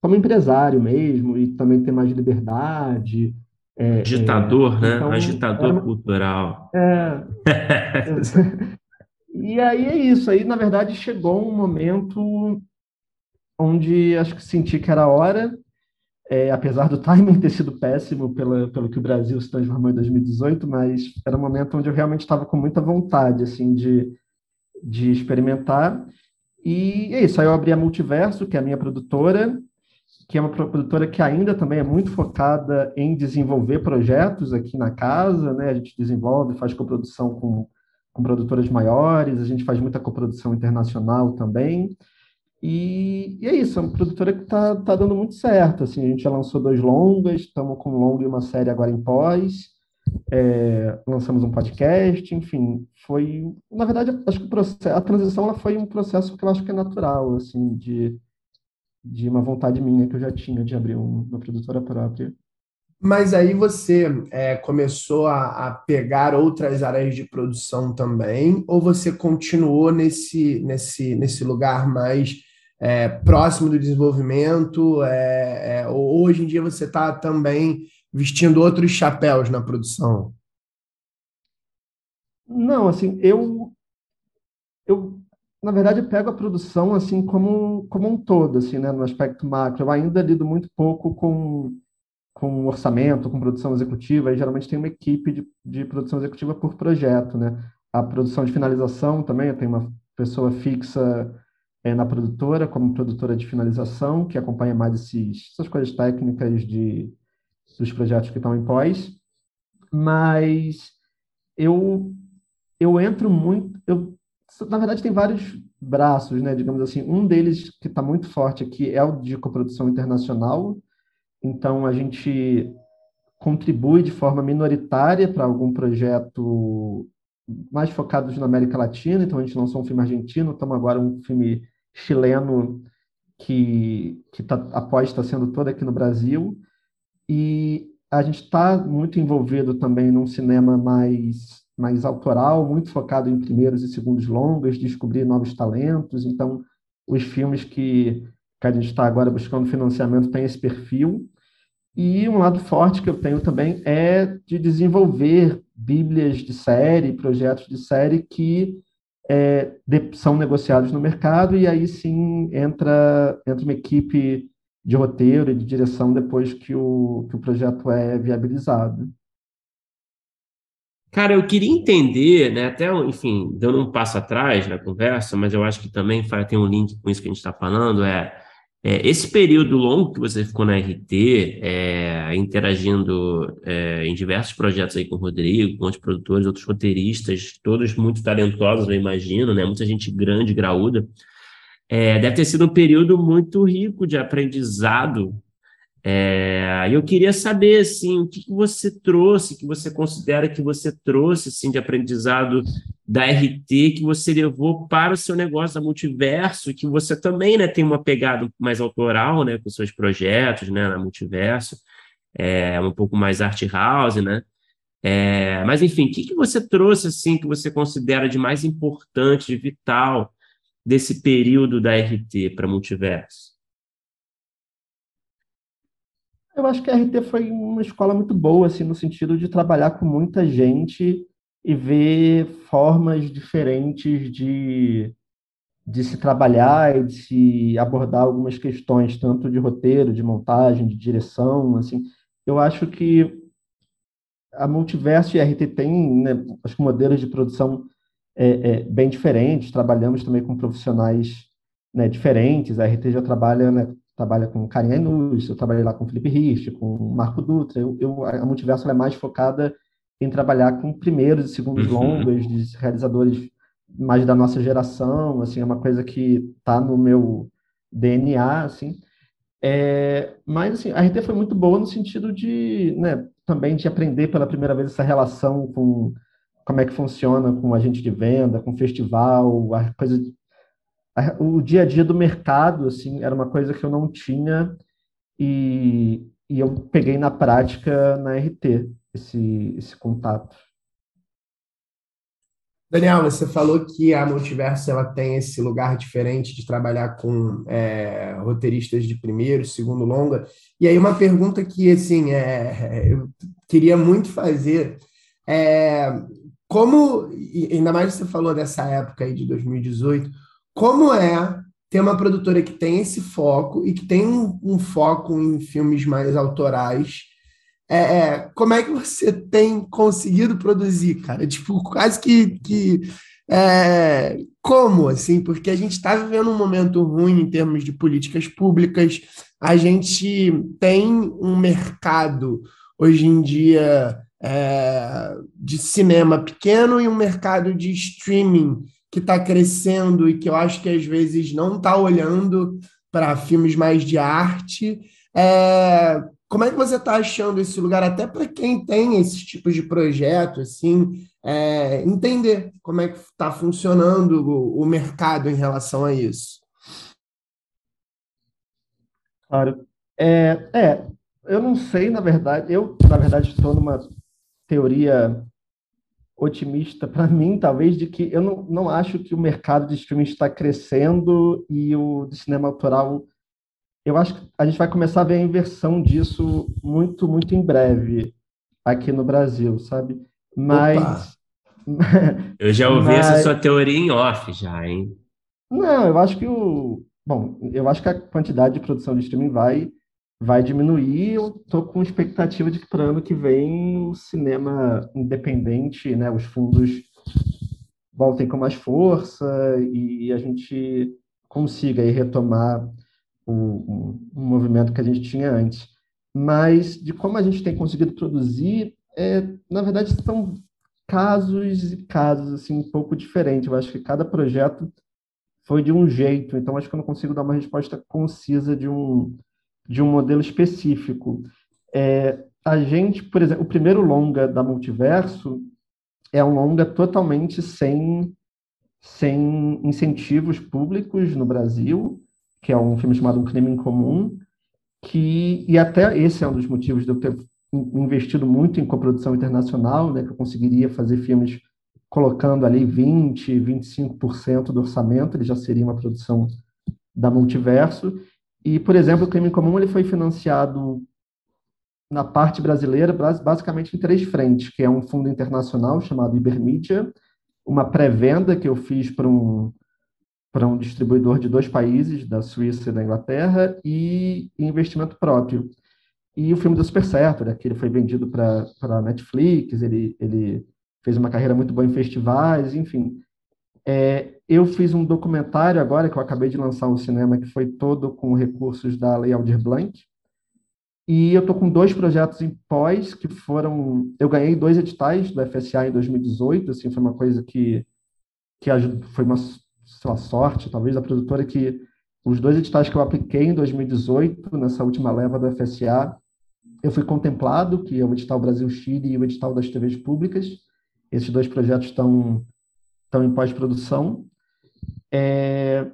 como empresário mesmo e também ter mais liberdade, é, Agitador, é, né? Então, Agitador era... cultural. É. e aí é isso. Aí, na verdade, chegou um momento onde acho que senti que era hora, é, apesar do timing ter sido péssimo pela, pelo que o Brasil se transformou em 2018, mas era um momento onde eu realmente estava com muita vontade, assim, de, de experimentar. E é isso, aí eu abri a Multiverso, que é a minha produtora, que é uma produtora que ainda também é muito focada em desenvolver projetos aqui na casa, né? A gente desenvolve, faz coprodução com, com produtoras maiores, a gente faz muita coprodução internacional também. E, e é isso, é uma produtora que está tá dando muito certo. Assim, a gente já lançou dois longas, estamos com um longo e uma série agora em pós. É, lançamos um podcast, enfim, foi, na verdade, acho que processo, a transição ela foi um processo que eu acho que é natural, assim, de de uma vontade minha que eu já tinha de abrir uma produtora própria. Mas aí você é, começou a, a, pegar outras áreas de produção também, ou você continuou nesse, nesse, nesse lugar mais é, próximo do desenvolvimento? É, é ou hoje em dia você está também vestindo outros chapéus na produção? Não, assim, eu, eu na verdade, eu pego a produção assim como, como um todo, assim, né, no aspecto macro. Eu ainda lido muito pouco com, com orçamento, com produção executiva, e geralmente tem uma equipe de, de produção executiva por projeto, né? A produção de finalização também, eu tenho uma pessoa fixa é, na produtora, como produtora de finalização, que acompanha mais esses, essas coisas técnicas de, dos projetos que estão em pós. Mas eu, eu entro muito, eu na verdade, tem vários braços, né? Digamos assim, um deles que está muito forte aqui é o de coprodução internacional. Então, a gente contribui de forma minoritária para algum projeto mais focado na América Latina. Então, a gente lançou um filme argentino, estamos agora um filme chileno que, que tá, após está sendo todo aqui no Brasil. E a gente está muito envolvido também num cinema mais mais autoral, muito focado em primeiros e segundos longas, descobrir novos talentos. Então, os filmes que, que a gente está agora buscando financiamento têm esse perfil. E um lado forte que eu tenho também é de desenvolver bíblias de série, projetos de série que é, de, são negociados no mercado e aí sim entra, entra uma equipe de roteiro e de direção depois que o, que o projeto é viabilizado. Cara, eu queria entender, né, até, enfim, dando um passo atrás na conversa, mas eu acho que também tem um link com isso que a gente está falando, é, é, esse período longo que você ficou na RT, é, interagindo é, em diversos projetos aí com o Rodrigo, com outros produtores, outros roteiristas, todos muito talentosos, eu imagino, né, muita gente grande, graúda, é, deve ter sido um período muito rico de aprendizado É, eu queria saber, assim, o que, que você trouxe, que você considera que você trouxe, assim, de aprendizado da RT, que você levou para o seu negócio da Multiverso, que você também, né, tem uma pegada mais autoral, né, com seus projetos, né, na Multiverso, é, um pouco mais art house, né, é, mas, enfim, o que, que você trouxe, assim, que você considera de mais importante, de vital, desse período da RT para Multiverso? Eu acho que a RT foi uma escola muito boa, assim, no sentido de trabalhar com muita gente e ver formas diferentes de, de se trabalhar e de se abordar algumas questões, tanto de roteiro, de montagem, de direção, assim. Eu acho que a Multiverso e a RT tem, né, acho que modelos de produção é, é, bem diferentes, trabalhamos também com profissionais né, diferentes, a RT já trabalha né, trabalha com Karim Ainus, eu trabalhei lá com Felipe Rich, com Marco Dutra. Eu, eu a Multiverso é mais focada em trabalhar com primeiros e segundos uhum. longas de realizadores mais da nossa geração, assim, é uma coisa que está no meu DNA, assim. É, mas assim, a RT foi muito boa no sentido de, né, também de aprender pela primeira vez essa relação com como é que funciona com agente de venda, com festival, a coisa o dia a dia do mercado, assim, era uma coisa que eu não tinha e, e eu peguei na prática na RT esse, esse contato. Daniel, você falou que a Multiverso ela tem esse lugar diferente de trabalhar com é, roteiristas de primeiro, segundo longa. E aí uma pergunta que assim é, eu queria muito fazer é como, ainda mais você falou dessa época aí de 2018, como é ter uma produtora que tem esse foco e que tem um, um foco em filmes mais autorais. É, é, como é que você tem conseguido produzir, cara? Tipo, quase que, que é, como, assim? Porque a gente está vivendo um momento ruim em termos de políticas públicas. A gente tem um mercado hoje em dia é, de cinema pequeno e um mercado de streaming que está crescendo e que eu acho que às vezes não está olhando para filmes mais de arte. É, como é que você está achando esse lugar, até para quem tem esses tipos de projeto, assim, é, entender como é que está funcionando o, o mercado em relação a isso? Claro. É, é, eu não sei, na verdade, eu, na verdade, estou numa teoria otimista para mim, talvez, de que eu não, não acho que o mercado de streaming está crescendo e o de cinema autoral. Eu acho que a gente vai começar a ver a inversão disso muito, muito em breve aqui no Brasil, sabe? Mas. eu já ouvi Mas... essa sua teoria em off, já, hein? Não, eu acho que o. Bom, eu acho que a quantidade de produção de streaming vai vai diminuir. Eu estou com expectativa de que para ano que vem o cinema independente, né, os fundos voltem com mais força e a gente consiga retomar o movimento que a gente tinha antes. Mas de como a gente tem conseguido produzir, é, na verdade, são casos e casos assim um pouco diferentes. Eu acho que cada projeto foi de um jeito, então acho que eu não consigo dar uma resposta concisa de um de um modelo específico. É, a gente, por exemplo, o primeiro longa da Multiverso é um longa totalmente sem, sem incentivos públicos no Brasil, que é um filme chamado Um Crime Comum, que, e até esse é um dos motivos de eu ter investido muito em coprodução internacional, né, que eu conseguiria fazer filmes colocando ali 20, 25% do orçamento, ele já seria uma produção da Multiverso, e, por exemplo, o Crime Comum ele foi financiado na parte brasileira, basicamente em três frentes, que é um fundo internacional chamado Ibermídia, uma pré-venda que eu fiz para um, para um distribuidor de dois países, da Suíça e da Inglaterra, e investimento próprio. E o filme deu super certo, né? que ele foi vendido para a Netflix, ele, ele fez uma carreira muito boa em festivais, enfim. É, eu fiz um documentário agora que eu acabei de lançar no cinema, que foi todo com recursos da Lei Aldir Blanc. E eu estou com dois projetos em pós que foram. Eu ganhei dois editais do FSA em 2018, assim, foi uma coisa que, que foi uma, sorte, talvez, da produtora que os dois editais que eu apliquei em 2018, nessa última leva do FSA, eu fui contemplado, que é o edital Brasil-Chile e o edital das TVs públicas. Esses dois projetos estão, estão em pós-produção. É,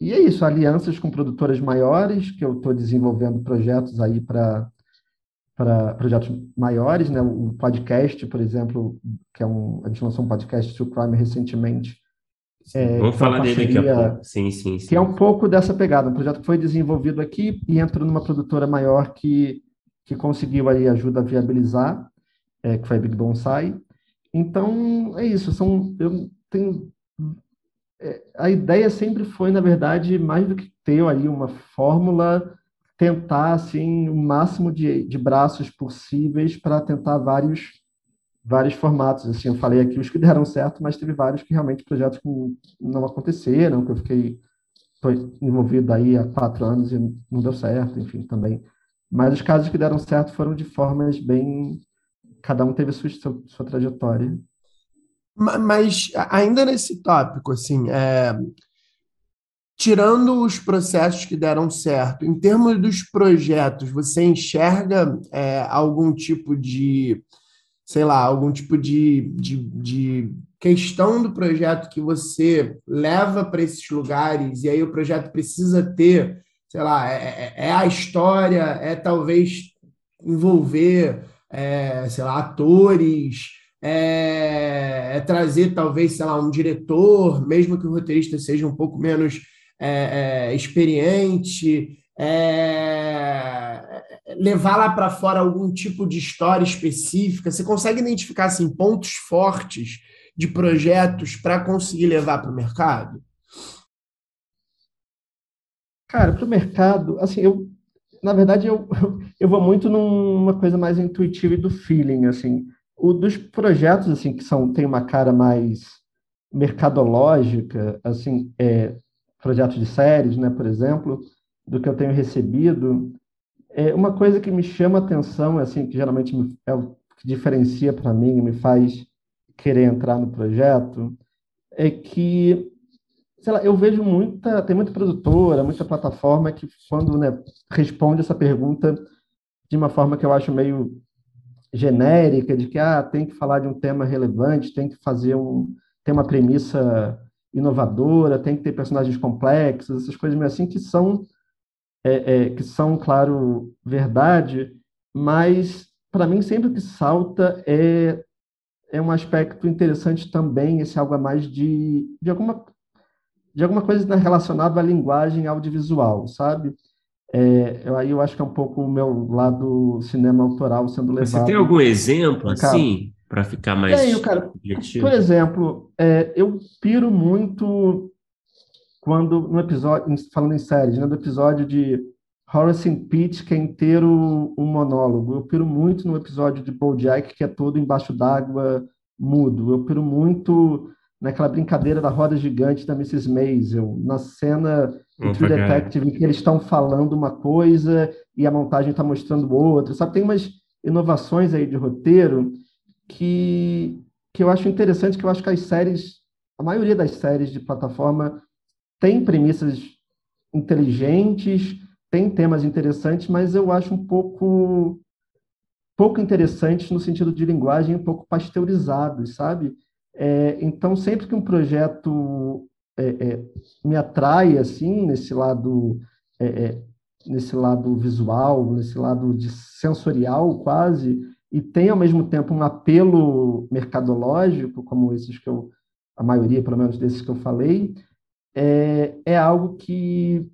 e é isso, alianças com produtoras maiores, que eu estou desenvolvendo projetos aí para para projetos maiores, né? O podcast, por exemplo, que é um a gente lançou um podcast True Crime recentemente. É, Vamos falar dele daqui a pouco. Sim, sim, sim. Que é um pouco dessa pegada, um projeto que foi desenvolvido aqui e entrou numa produtora maior que que conseguiu aí ajuda a viabilizar, é, que foi a Big Bonsai. Então é isso. São eu tenho é, a ideia sempre foi, na verdade, mais do que ter aí uma fórmula, tentar assim o máximo de, de braços possíveis para tentar vários vários formatos. Assim, eu falei aqui os que deram certo, mas teve vários que realmente projetos que não aconteceram, que eu fiquei envolvido aí há quatro anos e não deu certo, enfim, também. Mas os casos que deram certo foram de formas bem. Cada um teve sua, sua trajetória. Mas ainda nesse tópico, assim, é, tirando os processos que deram certo, em termos dos projetos, você enxerga é, algum tipo de, sei lá, algum tipo de, de, de questão do projeto que você leva para esses lugares e aí o projeto precisa ter, sei lá, é, é, é a história, é talvez envolver, é, sei lá, atores é, é, trazer talvez, sei lá, um diretor, mesmo que o roteirista seja um pouco menos é, é, experiente, é, levar lá para fora algum tipo de história específica. Você consegue identificar assim, pontos fortes de projetos para conseguir levar para o mercado? Cara, para o mercado, assim, eu, na verdade, eu, eu vou muito numa coisa mais intuitiva e do feeling, assim. O dos projetos assim que são tem uma cara mais mercadológica, assim, é, projetos de séries, né, por exemplo, do que eu tenho recebido, é uma coisa que me chama atenção, assim, que geralmente é o que diferencia para mim, me faz querer entrar no projeto, é que sei lá, eu vejo muita, tem muita produtora, muita plataforma que quando né, responde essa pergunta de uma forma que eu acho meio genérica de que ah, tem que falar de um tema relevante, tem que fazer um ter uma premissa inovadora, tem que ter personagens complexos, essas coisas meio assim que são é, é, que são claro verdade, mas para mim sempre que salta é é um aspecto interessante também esse algo a mais de de alguma de alguma coisa relacionada à linguagem audiovisual, sabe? É, eu, aí eu acho que é um pouco o meu lado cinema autoral sendo levado. Você tem algum exemplo, assim, para ficar mais Tenho, cara. objetivo? Por exemplo, é, eu piro muito quando, no episódio, falando em séries, né, no episódio de Horace and Pete, que é inteiro um monólogo. Eu piro muito no episódio de BoJack, que é todo embaixo d'água, mudo. Eu piro muito naquela brincadeira da roda gigante da Mrs. Maisel, na cena do True Detective, em que eles estão falando uma coisa e a montagem está mostrando outra, sabe? Tem umas inovações aí de roteiro que, que eu acho interessante, que eu acho que as séries, a maioria das séries de plataforma tem premissas inteligentes, tem temas interessantes, mas eu acho um pouco pouco interessantes no sentido de linguagem, um pouco pasteurizados, sabe? É, então, sempre que um projeto é, é, me atrai, assim, nesse lado, é, é, nesse lado visual, nesse lado de sensorial quase, e tem ao mesmo tempo um apelo mercadológico, como esses que eu, a maioria, pelo menos desses que eu falei, é, é algo que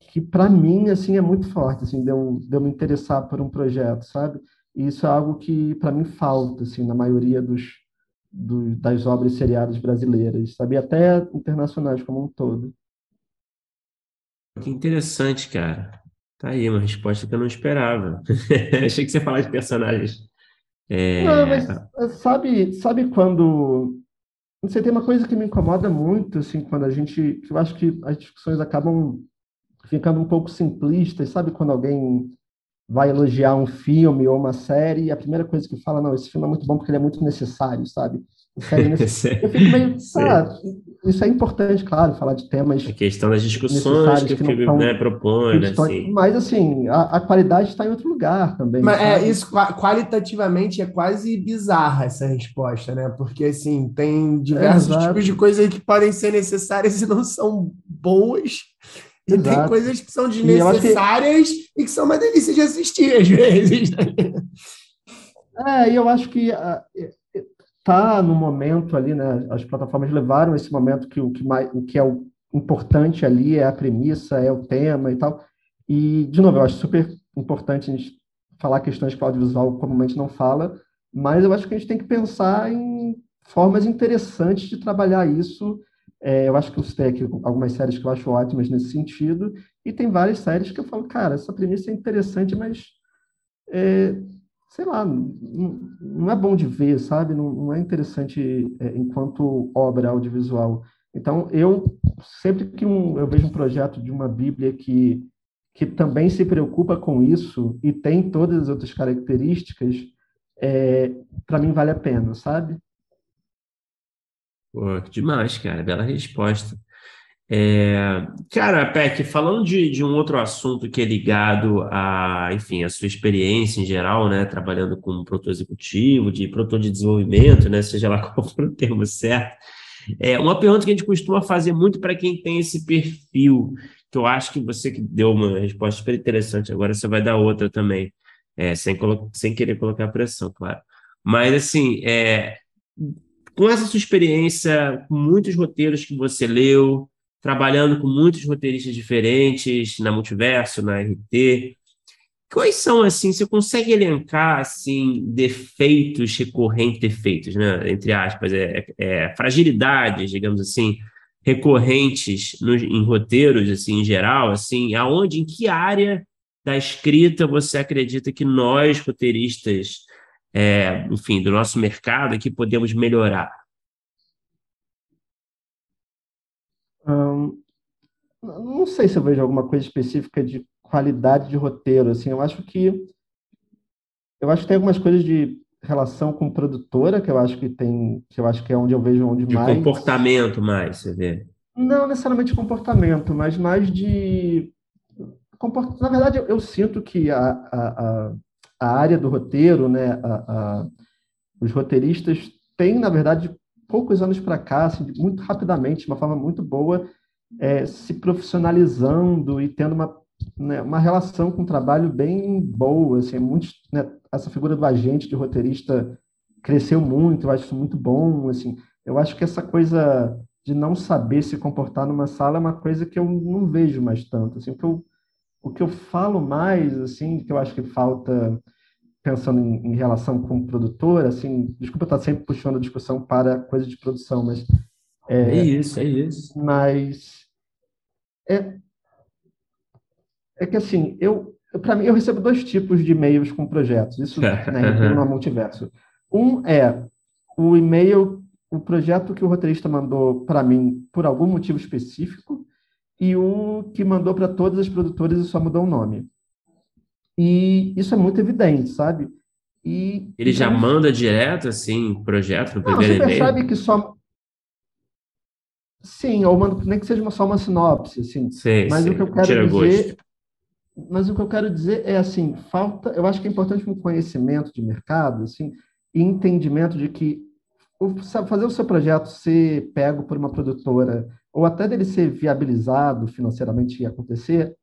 que para mim assim é muito forte assim de eu, de eu me interessar por um projeto sabe? E isso é algo que para mim falta assim na maioria dos do, das obras seriadas brasileiras, sabe? Até internacionais como um todo. Que interessante, cara. Tá aí, uma resposta que eu não esperava. Achei que você ia falar de personagens. É... Não, mas sabe, sabe quando. Não sei, tem uma coisa que me incomoda muito, assim, quando a gente. Eu acho que as discussões acabam ficando um pouco simplistas, sabe? Quando alguém vai elogiar um filme ou uma série, e a primeira coisa que fala, não, esse filme é muito bom porque ele é muito necessário, sabe? Eu fico meio, ah, isso é importante, claro, falar de temas. A questão das discussões que, que o filme né, propõe, né, assim. Mas, assim, a, a, qualidade está em outro lugar também. Mas é, isso, qualitativamente, é quase bizarra essa resposta, né? Porque, assim, tem diversos é, tipos de coisas que podem ser necessárias e não são boas. E Exato. tem coisas que são desnecessárias e que... e que... são uma delícia de assistir, às vezes. Né? É, e eu acho que está no momento ali, né? As plataformas levaram esse momento que o que, mais, o que é o importante ali é a premissa, é o tema e tal. E, de novo, eu acho super importante a gente falar questões que o audiovisual comumente não fala, mas eu acho que a gente tem que pensar em formas interessantes de trabalhar isso. É, eu acho que citei aqui algumas séries que eu acho ótimas nesse sentido, e tem várias séries que eu falo, cara, essa premissa é interessante, mas é, sei lá, não, é bom de ver, sabe? Não, não é interessante é, enquanto obra audiovisual. Então, eu sempre que um, eu vejo um projeto de uma Bíblia que, que também se preocupa com isso e tem todas as outras características, é, para mim vale a pena, sabe? Pô, demais, cara. Bela resposta. É, cara, Peck, falando de, de, um outro assunto que é ligado a, enfim, a sua experiência em geral, né, trabalhando como produtor executivo, de produtor de desenvolvimento, né, seja lá qual for o termo certo, é uma pergunta que a gente costuma fazer muito para quem tem esse perfil, que eu acho que você que deu uma resposta super interessante, agora você vai dar outra também, é, sem, sem querer colocar pressão, claro. Mas, assim, é, com essa sua experiência, com muitos roteiros que você leu, trabalhando com muitos roteiristas diferentes na Multiverso, na RT. Quais são, assim, você consegue elencar, assim, defeitos recorrentes, defeitos, né, entre aspas, é, é, fragilidades, digamos assim, recorrentes em roteiros, assim, em geral, assim, aonde, em que área da escrita você acredita que nós, roteiristas, é, enfim, do nosso mercado aqui, podemos melhorar? Hum, não sei se eu vejo alguma coisa específica de qualidade de roteiro. Assim, eu acho que eu acho que tem algumas coisas de relação com produtora que eu acho que tem, que eu acho que é onde eu vejo onde de mais comportamento mais, você vê. Não necessariamente comportamento, mas mais de na verdade eu, eu sinto que a, a, a, área do roteiro, né, a, a, os roteiristas têm na verdade poucos anos para cá, assim, muito rapidamente, de uma forma muito boa, é, se profissionalizando e tendo uma, né, uma relação com o trabalho bem boa. Assim, muito, né, essa figura do agente, de roteirista, cresceu muito, eu acho isso muito bom. Assim, eu acho que essa coisa de não saber se comportar numa sala é uma coisa que eu não vejo mais tanto. Assim, o, que eu, o que eu falo mais, assim, que eu acho que falta pensando em, em, relação com o produtor, assim, desculpa estar sempre puxando a discussão para coisa de produção, mas é, é isso, é isso. Mas é, é que assim, eu para mim eu recebo dois tipos de e-mails com projetos, isso né, no multiverso. Um é o e-mail, o projeto que o roteirista mandou para mim por algum motivo específico e o que mandou para todas as produtoras e só mudou o nome. E isso é muito evidente, sabe? E, Ele já então, manda direto, assim, projeto no primeiro e-mail? Você percebe que só... Sim, ou manda, nem que seja uma, só uma sinopse, assim. Sim, mas sim. o que eu quero Tira dizer... Gosto. Mas o que eu quero dizer é, assim, falta... Eu acho que é importante um conhecimento de mercado, assim, e entendimento de que fazer o seu projeto ser pego por uma produtora, ou até dele ser viabilizado financeiramente e acontecer,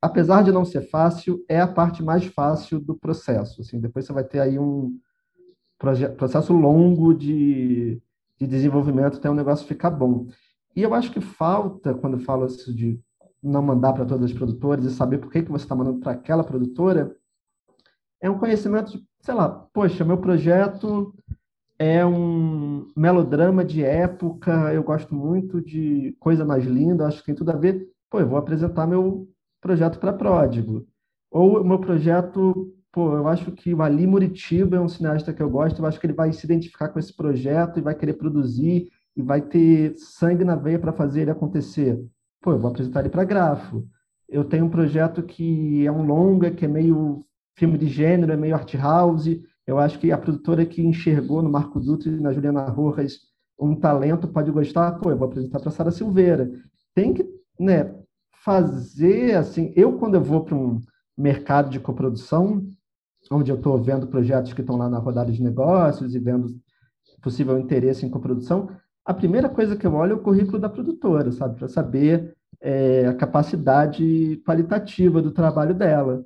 apesar de não ser fácil, é a parte mais fácil do processo. Assim, depois você vai ter aí um processo longo de, de desenvolvimento até o negócio ficar bom. E eu acho que falta, quando eu falo isso de não mandar para todas as produtoras e saber por que, que você está mandando para aquela produtora, é um conhecimento de, sei lá, poxa, meu projeto é um melodrama de época, eu gosto muito de coisa mais linda, acho que tem tudo a ver. Pô, eu vou apresentar meu projeto para Pródigo. Ou o meu projeto, pô, eu acho que o Ali Muritiba é um cineasta que eu gosto, eu acho que ele vai se identificar com esse projeto e vai querer produzir e vai ter sangue na veia para fazer ele acontecer. Pô, eu vou apresentar ele para Grafo. Eu tenho um projeto que é um longa, que é meio filme de gênero, é meio art house, Eu acho que a produtora que enxergou no Marco Dutra e na Juliana Rojas um talento pode gostar, pô, eu vou apresentar para Sara Silveira. Tem que, né, fazer assim. Eu quando eu vou para um mercado de coprodução, onde eu estou vendo projetos que estão lá na rodada de negócios e vendo possível interesse em coprodução, a primeira coisa que eu olho é o currículo da produtora, sabe, para saber é, a capacidade qualitativa do trabalho dela.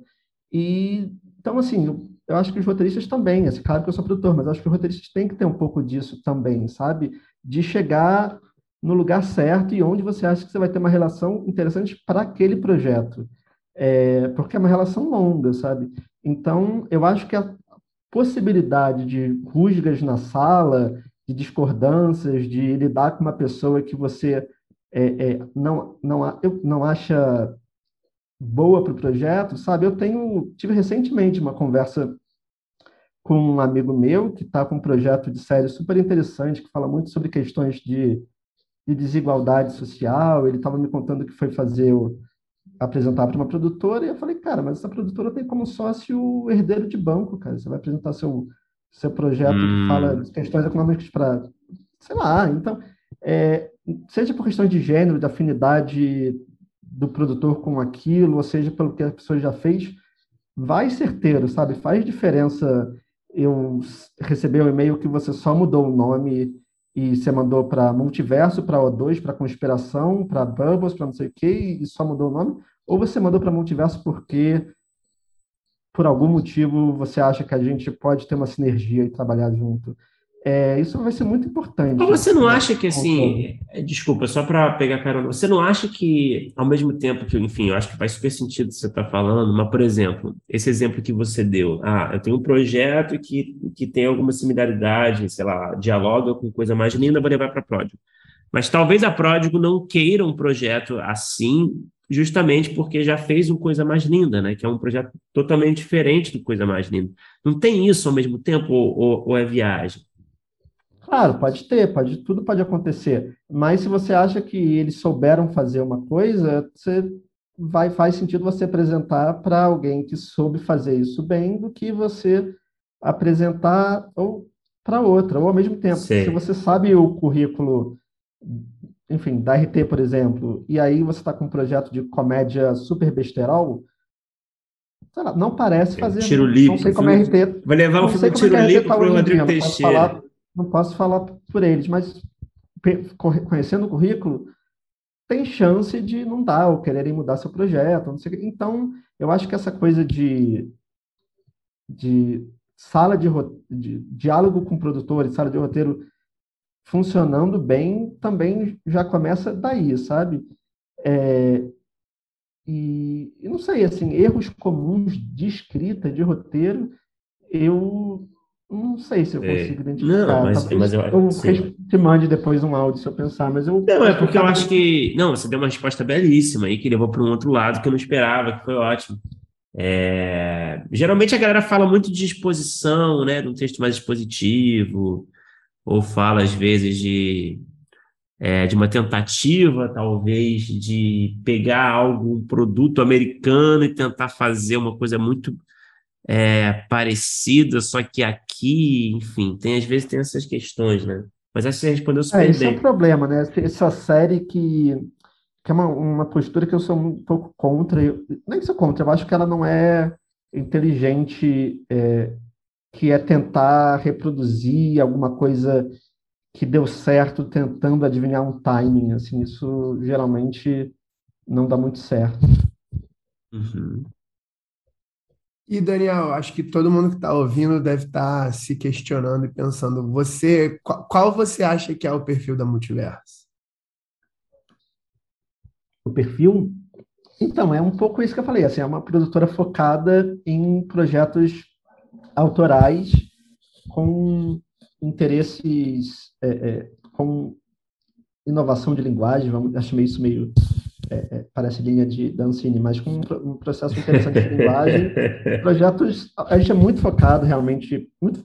E então assim, eu, acho que os roteiristas também, assim, claro que eu sou produtor, mas acho que os roteiristas têm que ter um pouco disso também, sabe? De chegar no lugar certo e onde você acha que você vai ter uma relação interessante para aquele projeto. É, porque é uma relação longa, sabe? Então, eu acho que a possibilidade de rusgas na sala, de discordâncias, de lidar com uma pessoa que você é, é, não, não, não acha boa para o projeto, sabe? Eu tenho tive recentemente uma conversa com um amigo meu que está com um projeto de série super interessante que fala muito sobre questões de de desigualdade social. Ele estava me contando que foi fazer o, apresentar para uma produtora e eu falei, cara, mas essa produtora tem como sócio o herdeiro de banco, cara. Você vai apresentar seu seu projeto hum. que fala de questões econômicas para, sei lá. Então, é, seja por questão de gênero, de afinidade do produtor com aquilo, ou seja pelo que a pessoa já fez, vai certeiro, sabe? Faz diferença eu receber um e-mail que você só mudou o nome e você mandou para multiverso, para O2, para conspiração, para Bubbles, para não sei o quê, e só mudou o nome, ou você mandou para multiverso porque por algum motivo você acha que a gente pode ter uma sinergia e trabalhar junto. É, isso vai ser muito importante. Mas você não acha que assim, é, desculpa, só para pegar carona, você não acha que ao mesmo tempo que, enfim, eu acho que faz super sentido você estar tá falando, mas por exemplo, esse exemplo que você deu, ah, eu tenho um projeto que, que tem alguma similaridade, sei lá, dialoga com coisa mais linda, vou levar para a Pródigo. Mas talvez a Pródigo não queira um projeto assim, justamente porque já fez uma coisa mais linda, né? Que é um projeto totalmente diferente do coisa mais linda. Não tem isso ao mesmo tempo ou, ou, ou é viagem? Claro, pode ter, pode, tudo pode acontecer. Mas se você acha que eles souberam fazer uma coisa, você vai faz sentido você apresentar para alguém que soube fazer isso bem do que você apresentar ou para outra, ou ao mesmo tempo. Sim. Se você sabe o currículo, enfim, da RT, por exemplo, e aí você está com um projeto de comédia super besterol, lá, não parece fazer. Tiro livre. Não sei como é RT. Vai levar um filme tiro livre para o Rodrigo Teixeira não posso falar por eles, mas conhecendo o currículo, tem chance de não dar ou quererem mudar seu projeto. Não sei, então, eu acho que essa coisa de, de sala de, de diálogo com produtores, sala de roteiro funcionando bem, também já começa daí, sabe? É, e, e não sei, assim, erros comuns de escrita, de roteiro, eu não sei se eu consigo identificar. Não, mas, mas eu, eu te mande depois um áudio se eu pensar, mas eu. Não, é porque eu acho que. Não, você deu uma resposta belíssima aí que levou para um outro lado que eu não esperava, que foi ótimo. É... Geralmente a galera fala muito de exposição, né? De um texto mais expositivo, ou fala às vezes de, é, de uma tentativa, talvez, de pegar algo, um produto americano e tentar fazer uma coisa muito é, parecida, só que aqui, enfim, tem às vezes tem essas questões, né? Mas acho que você respondeu super é, bem. Esse é o problema, né? Essa série que, que é uma, uma postura que eu sou um pouco contra. Eu, nem sou contra, eu acho que ela não é inteligente, é, que é tentar reproduzir alguma coisa que deu certo tentando adivinhar um timing. Assim, isso geralmente não dá muito certo. Uhum. E, Daniel, acho que todo mundo que está ouvindo deve estar tá se questionando e pensando, você, qual, qual, você acha que é o perfil da Multiverso? O perfil? Então, é um pouco isso que eu falei, assim, é uma produtora focada em projetos autorais com interesses, é, é, com inovação de linguagem, vamos, acho isso meio é, é, parece linha de Dancini, mas com um, um, processo interessante de linguagem. Projetos, a gente é muito focado realmente, muito,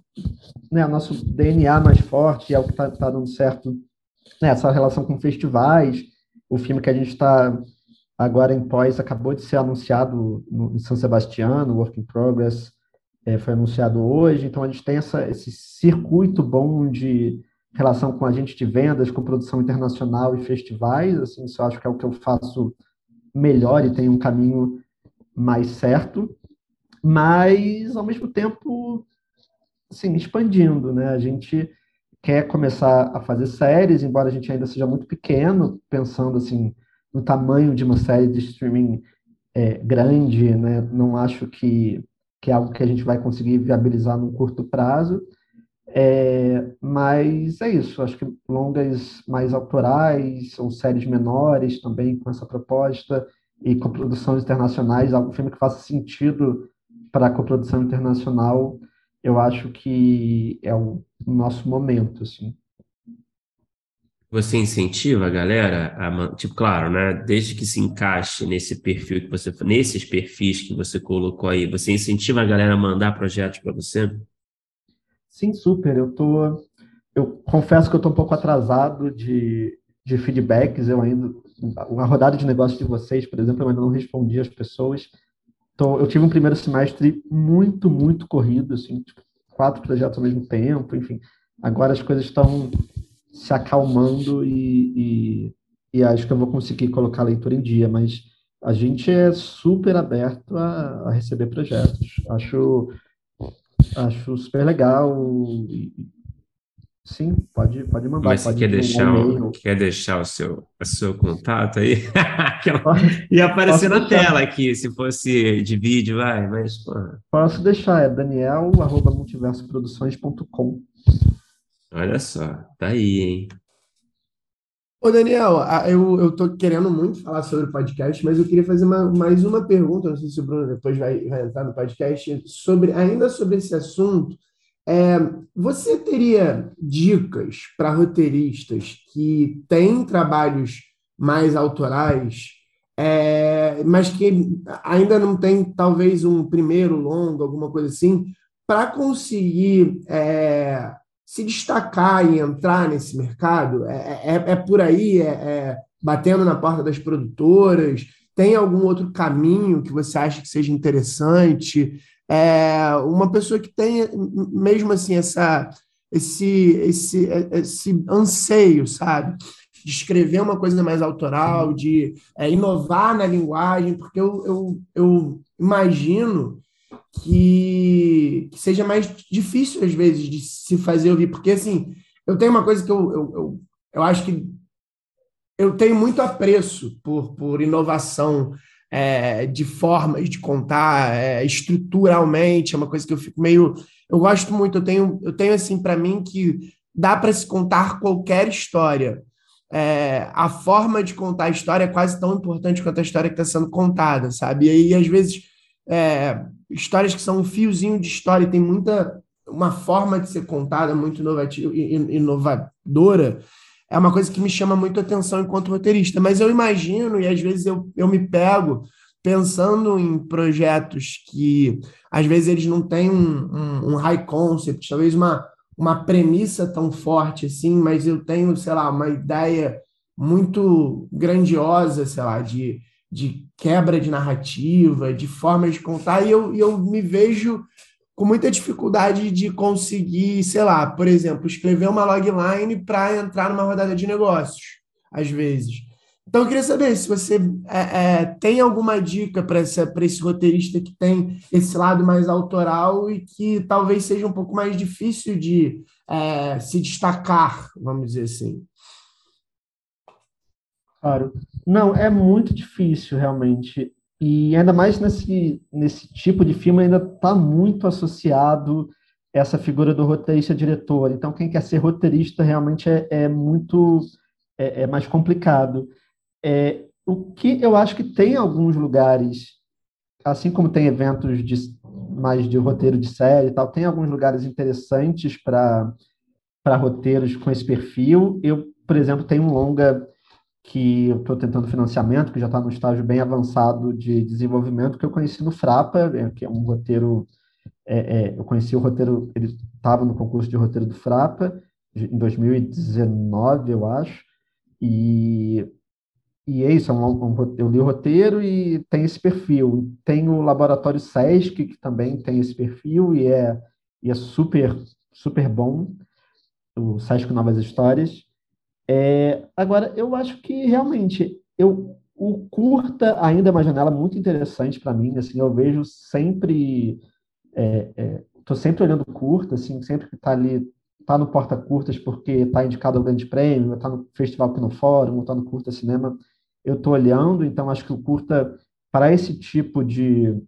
né, o nosso DNA mais forte é o que está tá dando certo, né, essa relação com festivais, o filme que a gente está agora em pós acabou de ser anunciado no, em São Sebastião, Work in Progress, é, foi anunciado hoje. Então, a gente tem essa, esse circuito bom de relação com agente de vendas, com produção internacional e festivais. Assim, isso eu acho que é o que eu faço melhor e tem um caminho mais certo. Mas, ao mesmo tempo, assim, expandindo, né? A gente quer começar a fazer séries, embora a gente ainda seja muito pequeno, pensando assim no tamanho de uma série de streaming é, grande, né? Não acho que, que é algo que a gente vai conseguir viabilizar num curto prazo. É, mas é isso, acho que longas mais autorais ou séries menores também com essa proposta e com produções internacionais, algum filme que faça sentido para a coprodução internacional, eu acho que é o nosso momento, assim. Você incentiva a galera a, tipo, claro, né? Desde que se encaixe nesse perfil que você, nesses perfis que você colocou aí, você incentiva a galera a mandar projetos para você? Sim, super. Eu tô, eu confesso que eu tô um pouco atrasado de, de feedbacks. Eu ainda, a rodada de negócio de vocês, por exemplo, eu ainda não respondi às pessoas. Então, eu tive um primeiro semestre muito, muito corrido, assim, tipo, quatro projetos ao mesmo tempo, enfim. Agora as coisas estão se acalmando e, e, e, acho que eu vou conseguir colocar a leitura em dia, mas a gente é super aberto a, a receber projetos. Acho, acho super legal. E, sim, pode, pode mandar. Mas pode você quer deixar, o, quer deixar o seu, o seu contato aí? Ia aparecer na deixar. tela aqui, se fosse de vídeo, vai, mas... Pô. Posso deixar, é daniel.multiversoproduções.com. Olha só, tá aí, hein? Ô, Daniel, eu, eu tô querendo muito falar sobre o podcast, mas eu queria fazer uma, mais uma pergunta, não sei se o Bruno depois vai, vai entrar no podcast, sobre ainda sobre esse assunto. É, você teria dicas para roteiristas que têm trabalhos mais autorais, é, mas que ainda não tem talvez um primeiro longo, alguma coisa assim, para conseguir é, se destacar e entrar nesse mercado? É, é, é por aí, é, é, batendo na porta das produtoras? Tem algum outro caminho que você acha que seja interessante? É, uma pessoa que tenha mesmo assim essa, esse, esse, esse anseio, sabe? De escrever uma coisa mais autoral, de é, inovar na linguagem, porque eu, eu, eu imagino que, que, seja mais difícil, às vezes, de se fazer ouvir. Porque, assim, eu tenho uma coisa que eu, eu, eu, eu acho que eu tenho muito apreço por, por inovação é, de formas de contar, é, estruturalmente, é uma coisa que eu fico meio. Eu gosto muito, eu tenho, eu tenho assim, para mim, que dá para se contar qualquer história. É, a forma de contar a história é quase tão importante quanto a história que está sendo contada, sabe? E aí, às vezes, é, histórias que são um fiozinho de história e tem muita uma forma de ser contada muito inovativa, inovadora, é uma coisa que me chama muito atenção enquanto roteirista. Mas eu imagino, e às vezes eu, eu me pego pensando em projetos que às vezes eles não têm um, um, um high concept, talvez uma, uma premissa tão forte assim, mas eu tenho, sei lá, uma ideia muito grandiosa, sei lá, de de quebra de narrativa, de formas de contar, e eu, eu me vejo com muita dificuldade de conseguir, sei lá, por exemplo, escrever uma logline para entrar numa rodada de negócios, às vezes. Então, eu queria saber se você é, é, tem alguma dica para esse roteirista que tem esse lado mais autoral e que talvez seja um pouco mais difícil de é, se destacar, vamos dizer assim. Claro. Não, é muito difícil, realmente. E ainda mais nesse, nesse tipo de filme, ainda está muito associado essa figura do roteirista-diretor. Então, quem quer ser roteirista realmente é, é muito é, é, mais complicado. É, o que eu acho que tem alguns lugares, assim como tem eventos de, mais de roteiro de série e tal, tem alguns lugares interessantes para roteiros com esse perfil. Eu, por exemplo, tenho um longa que eu estou tentando financiamento, que já está no estágio bem avançado de desenvolvimento, que eu conheci no Frapa, é, que é um roteiro. É, é, eu conheci o roteiro, ele estava no concurso de roteiro do Frapa, em 2019, eu acho, e e é isso, é um, um, eu li o roteiro e tem esse perfil. Tem o Laboratório Sesc, que também tem esse perfil e é, e é super, super bom, o Sesc Novas Histórias. É, agora, eu acho que realmente eu, o curta ainda é uma janela muito interessante para mim. Assim, eu vejo sempre, estou é, é, sempre olhando curta, assim, sempre que está ali está no Porta Curtas porque está indicado ao Grande Prêmio, está no Festival Fórum, está no Curta Cinema, eu estou olhando, então acho que o curta, para esse tipo de,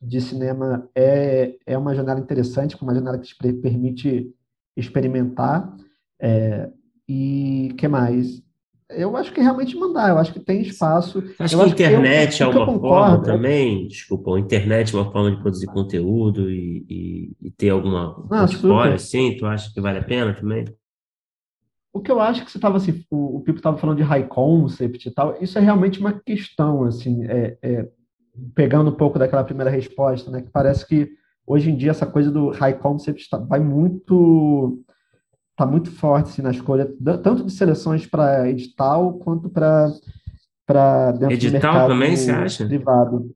de cinema, é, é uma janela interessante, uma janela que te permite experimentar. É, e que mais? Eu acho que realmente mandar, eu acho que tem espaço. Acho que a internet que eu, é uma forma também, desculpa, a internet é uma forma de produzir conteúdo e, e, e ter alguma ah, história assim, tu acha que vale a pena também? O que eu acho que você estava assim, o, o Pipo estava falando de high concept e tal, isso é realmente uma questão, assim, é, é, pegando um pouco daquela primeira resposta, né, que parece que hoje em dia essa coisa do high concept tá, vai muito tá muito forte assim, na escolha tanto de seleções para edital quanto para para dentro edital do mercado também você acha? privado.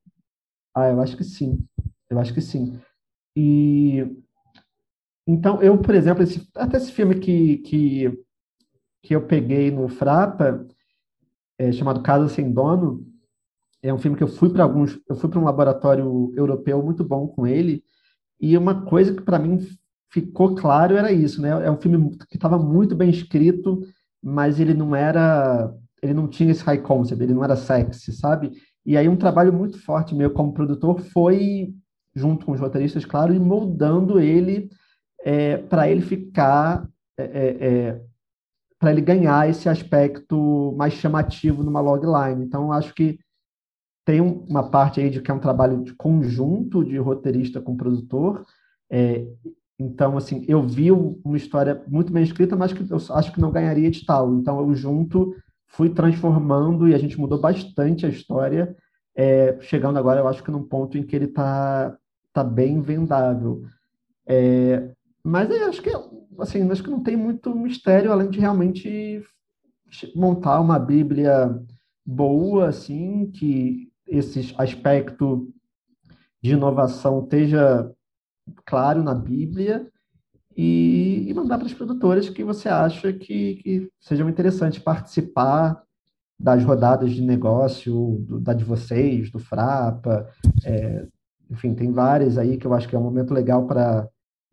Ah eu acho que sim. Eu acho que sim. E então eu por exemplo esse, até esse filme que, que que eu peguei no Frapa é, chamado Casa sem Dono é um filme que eu fui para alguns eu fui para um laboratório europeu muito bom com ele e uma coisa que para mim ficou claro era isso, né? É um filme que estava muito bem escrito, mas ele não era, ele não tinha esse high concept, ele não era sexy, sabe? E aí um trabalho muito forte meu como produtor foi junto com os roteiristas, claro, e moldando ele é, para ele ficar, é, é, é para ele ganhar esse aspecto mais chamativo numa logline. Então acho que tem uma parte aí de que é um trabalho de conjunto de roteirista com produtor, é, então, assim, eu vi uma história muito bem escrita, mas que eu acho que não ganharia edital. Então, eu junto fui transformando e a gente mudou bastante a história, é, chegando agora, eu acho que num ponto em que ele está tá bem vendável. É, mas eu acho que, assim, acho que não tem muito mistério, além de realmente montar uma Bíblia boa, assim, que esse aspecto de inovação esteja claro na Bíblia e, e mandar para as produtoras que você acha que, que sejam interessantes participar das rodadas de negócio, do, da de vocês, do Frapa, é, enfim, tem várias aí que eu acho que é um momento legal para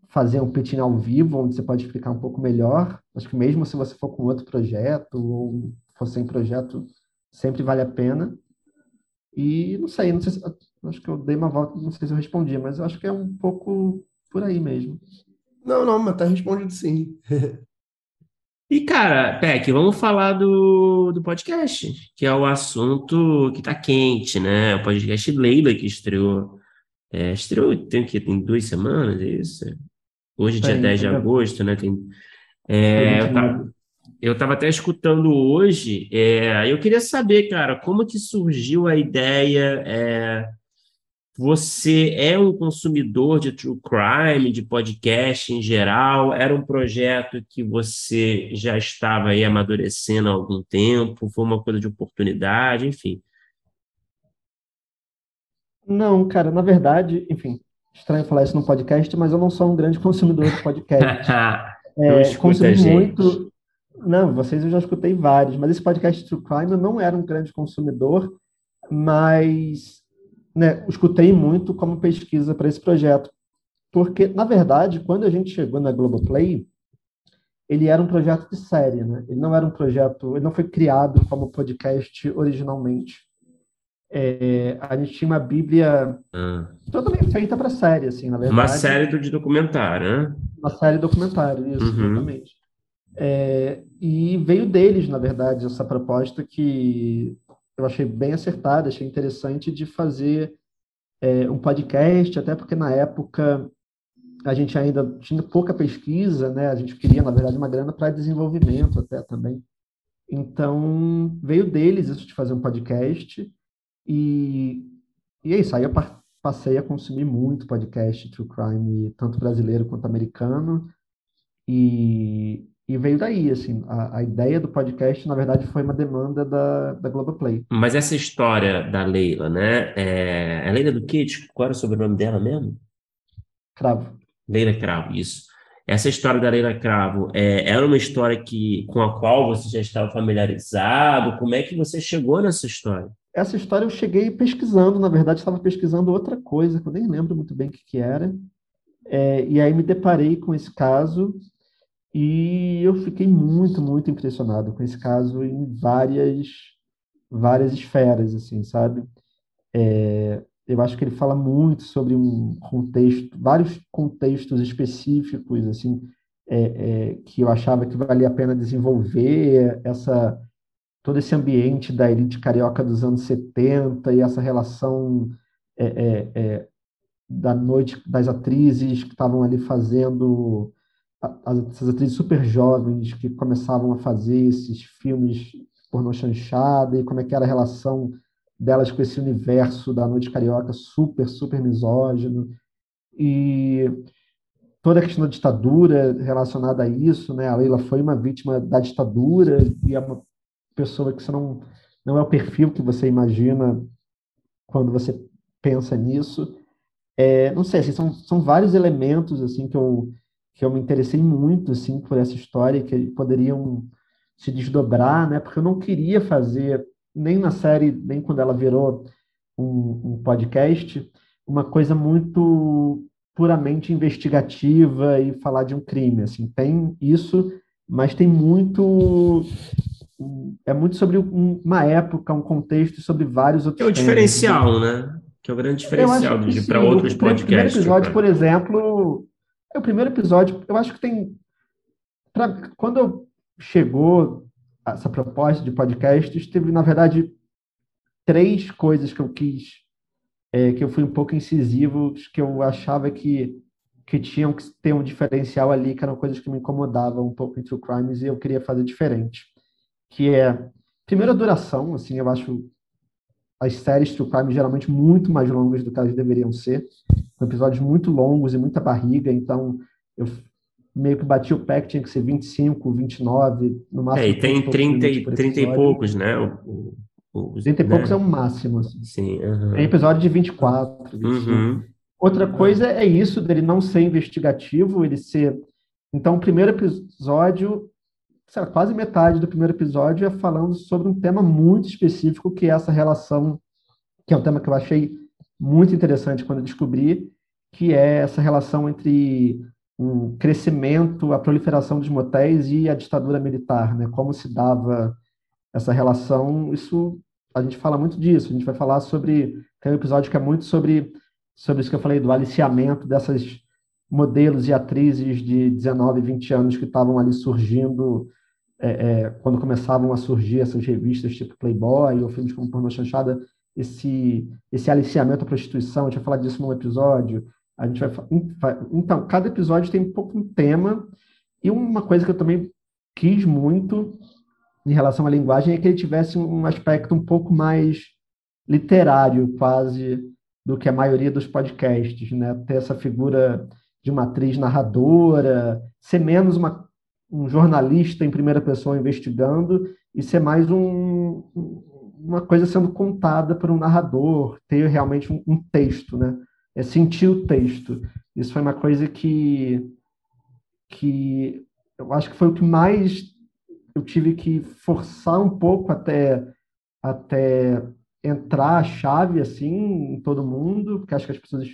fazer um pitching ao vivo, onde você pode explicar um pouco melhor. Acho que mesmo se você for com outro projeto ou for sem projeto, sempre vale a pena. E não sei, não sei se, acho que eu dei uma volta, não sei se eu respondi, mas eu acho que é um pouco por aí mesmo. Não, não, mas tá respondido sim. E, cara, Peck, vamos falar do, do podcast, que é o assunto que tá quente, né? O podcast Leila, que estreou. É, estreou, tem o quê? Tem duas semanas, é isso? Hoje, dia 10 de agosto, né? Tem, é, eu, tava, eu tava até escutando hoje, é, eu queria saber, cara, como que surgiu a ideia é, você é um consumidor de true crime, de podcast em geral? Era um projeto que você já estava aí amadurecendo há algum tempo? Foi uma coisa de oportunidade, enfim? Não, cara, na verdade, enfim, estranho falar isso no podcast, mas eu não sou um grande consumidor de podcast. é, consumi muito. Não, vocês eu já escutei vários, mas esse podcast True Crime eu não era um grande consumidor, mas né, escutei muito como pesquisa para esse projeto. Porque, na verdade, quando a gente chegou na Globoplay, ele era um projeto de série, né? Ele não era um projeto, ele não foi criado como podcast originalmente. É, a gente tinha uma Bíblia ah. totalmente feita para série, assim, na verdade. Uma série de documentário, né? Uma série documentário, isso, uhum. exatamente. É, e veio deles, na verdade, essa proposta que eu achei bem acertada, achei interessante de fazer é, um podcast, até porque na época a gente ainda tinha pouca pesquisa, né? A gente queria, na verdade, uma grana para desenvolvimento até também. Então, veio deles isso de fazer um podcast e, e é isso. Aí eu passei a consumir muito podcast True Crime, tanto brasileiro quanto americano. E, e veio daí, assim, a, a, ideia do podcast, na verdade, foi uma demanda da, da Globoplay. Mas essa história da Leila, né? É, a Leila do quê? Qual era o sobrenome dela mesmo? Cravo. Leila Cravo, isso. Essa história da Leila Cravo é, era uma história que, com a qual você já estava familiarizado? Como é que você chegou nessa história? Essa história eu cheguei pesquisando, na verdade, estava pesquisando outra coisa, que eu nem lembro muito bem o que, que era. É, e aí me deparei com esse caso e eu fiquei muito, muito impressionado com esse caso em várias, várias esferas, assim, sabe? É, eu acho que ele fala muito sobre um contexto, vários contextos específicos, assim, é, é, que eu achava que valia a pena desenvolver, essa todo esse ambiente da elite carioca dos anos 70 e essa relação é, é, é, da noite das atrizes que estavam ali fazendo essas atrizes super jovens que começavam a fazer esses filmes pornô chanchada e como é que era a relação delas com esse universo da noite carioca super, super misógino. E toda a questão da ditadura relacionada a isso, né? A Leila foi uma vítima da ditadura e é uma pessoa que você não não é o perfil que você imagina quando você pensa nisso. É, não sei, assim, são, são vários elementos assim que eu que eu me interessei muito assim por essa história que poderiam se desdobrar, né? Porque eu não queria fazer nem na série nem quando ela virou um, um podcast uma coisa muito puramente investigativa e falar de um crime, assim tem isso, mas tem muito é muito sobre uma época, um contexto sobre vários outros. É o diferencial, né? Que é o grande diferencial de para outros podcasts. O primeiro episódio, por exemplo, é o primeiro episódio, eu acho que tem. Pra, quando chegou essa proposta de podcasts, teve, na verdade, três coisas que eu quis, é, que eu fui um pouco incisivo, que eu achava que, que tinham que ter um diferencial ali, que eram coisas que me incomodavam um pouco em True Crimes e eu queria fazer diferente. Que é, primeiro, a duração, assim, eu acho as séries True Crime geralmente muito mais longas do que elas deveriam ser com episódios muito longos e muita barriga, então eu meio que bati o pé que tinha que ser 25, 29, no máximo. É, e tem 30, e, 30 e poucos, né? O, o, 30 e né? poucos é o máximo. Assim. Sim. Uhum. Tem episódio de 24, 25. Uhum. Outra coisa é isso, dele não ser investigativo, ele ser. Então, o primeiro episódio, lá, quase metade do primeiro episódio é falando sobre um tema muito específico, que é essa relação, que é um tema que eu achei muito interessante quando descobri, que é essa relação entre um crescimento, a proliferação dos motéis e a ditadura militar, né? Como se dava essa relação? Isso a gente fala muito disso. A gente vai falar sobre tem um episódio que é muito sobre sobre isso que eu falei do aliciamento dessas modelos e atrizes de 19, 20 anos que estavam ali surgindo é, é, quando começavam a surgir essas revistas tipo Playboy ou filmes como Pornô Chanchada esse, esse aliciamento à prostituição, a gente vai falar disso num episódio. A gente vai, então, cada episódio tem um pouco um tema, e uma coisa que eu também quis muito em relação à linguagem é que ele tivesse um aspecto um pouco mais literário, quase, do que a maioria dos podcasts, né? Ter essa figura de uma atriz narradora, ser menos uma, um jornalista em primeira pessoa investigando e ser mais um, uma coisa sendo contada por um narrador, ter realmente um, um texto, né? É sentir o texto. Isso foi uma coisa que, que eu acho que foi o que mais eu tive que forçar um pouco até, até entrar a chave assim em todo mundo, porque acho que as pessoas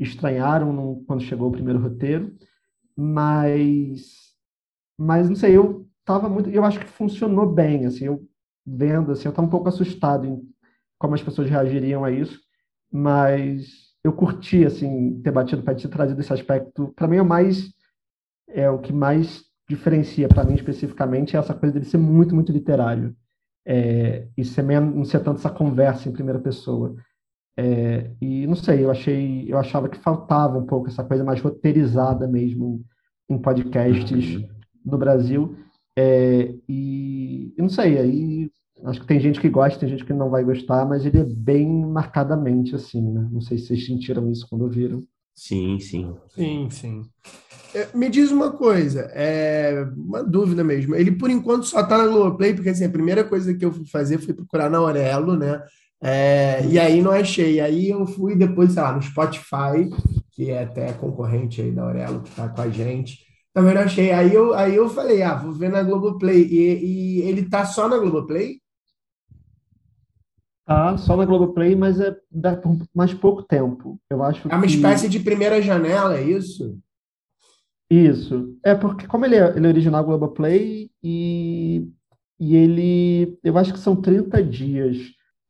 estranharam no, quando chegou o primeiro roteiro, mas mas não sei, eu tava muito, eu acho que funcionou bem, assim, eu vendo, assim, eu estava um pouco assustado em como as pessoas reagiriam a isso, mas eu curti, assim, ter batido para ter trazido esse aspecto. Para mim, é o mais, é o que mais diferencia, para mim especificamente, é essa coisa dele ser muito, muito literário. É, e ser menos, não ser tanto essa conversa em primeira pessoa. É, e não sei, eu achei, eu achava que faltava um pouco essa coisa mais roteirizada mesmo em podcasts uhum. no Brasil. É, e não sei, aí acho que tem gente que gosta, tem gente que não vai gostar, mas ele é bem marcadamente assim, né? Não sei se vocês sentiram isso quando viram. Sim, sim. Sim, sim. É, me diz uma coisa, é uma dúvida mesmo. Ele, por enquanto, só está na Globoplay, porque assim, a primeira coisa que eu fui fazer foi procurar na Aurelo, né? É, e aí não achei. Aí eu fui depois, sei lá, no Spotify, que é até concorrente aí da Aurelo, que está com a gente. Também não achei. Aí eu, aí eu falei, ah, vou ver na Globoplay. E, e ele tá só na Globoplay? Tá só na Globoplay, mas é dá por mais pouco tempo. Eu acho É uma que... espécie de primeira janela, é isso? Isso. É porque, como ele é, ele é original Globoplay e, e ele. Eu acho que são 30 dias.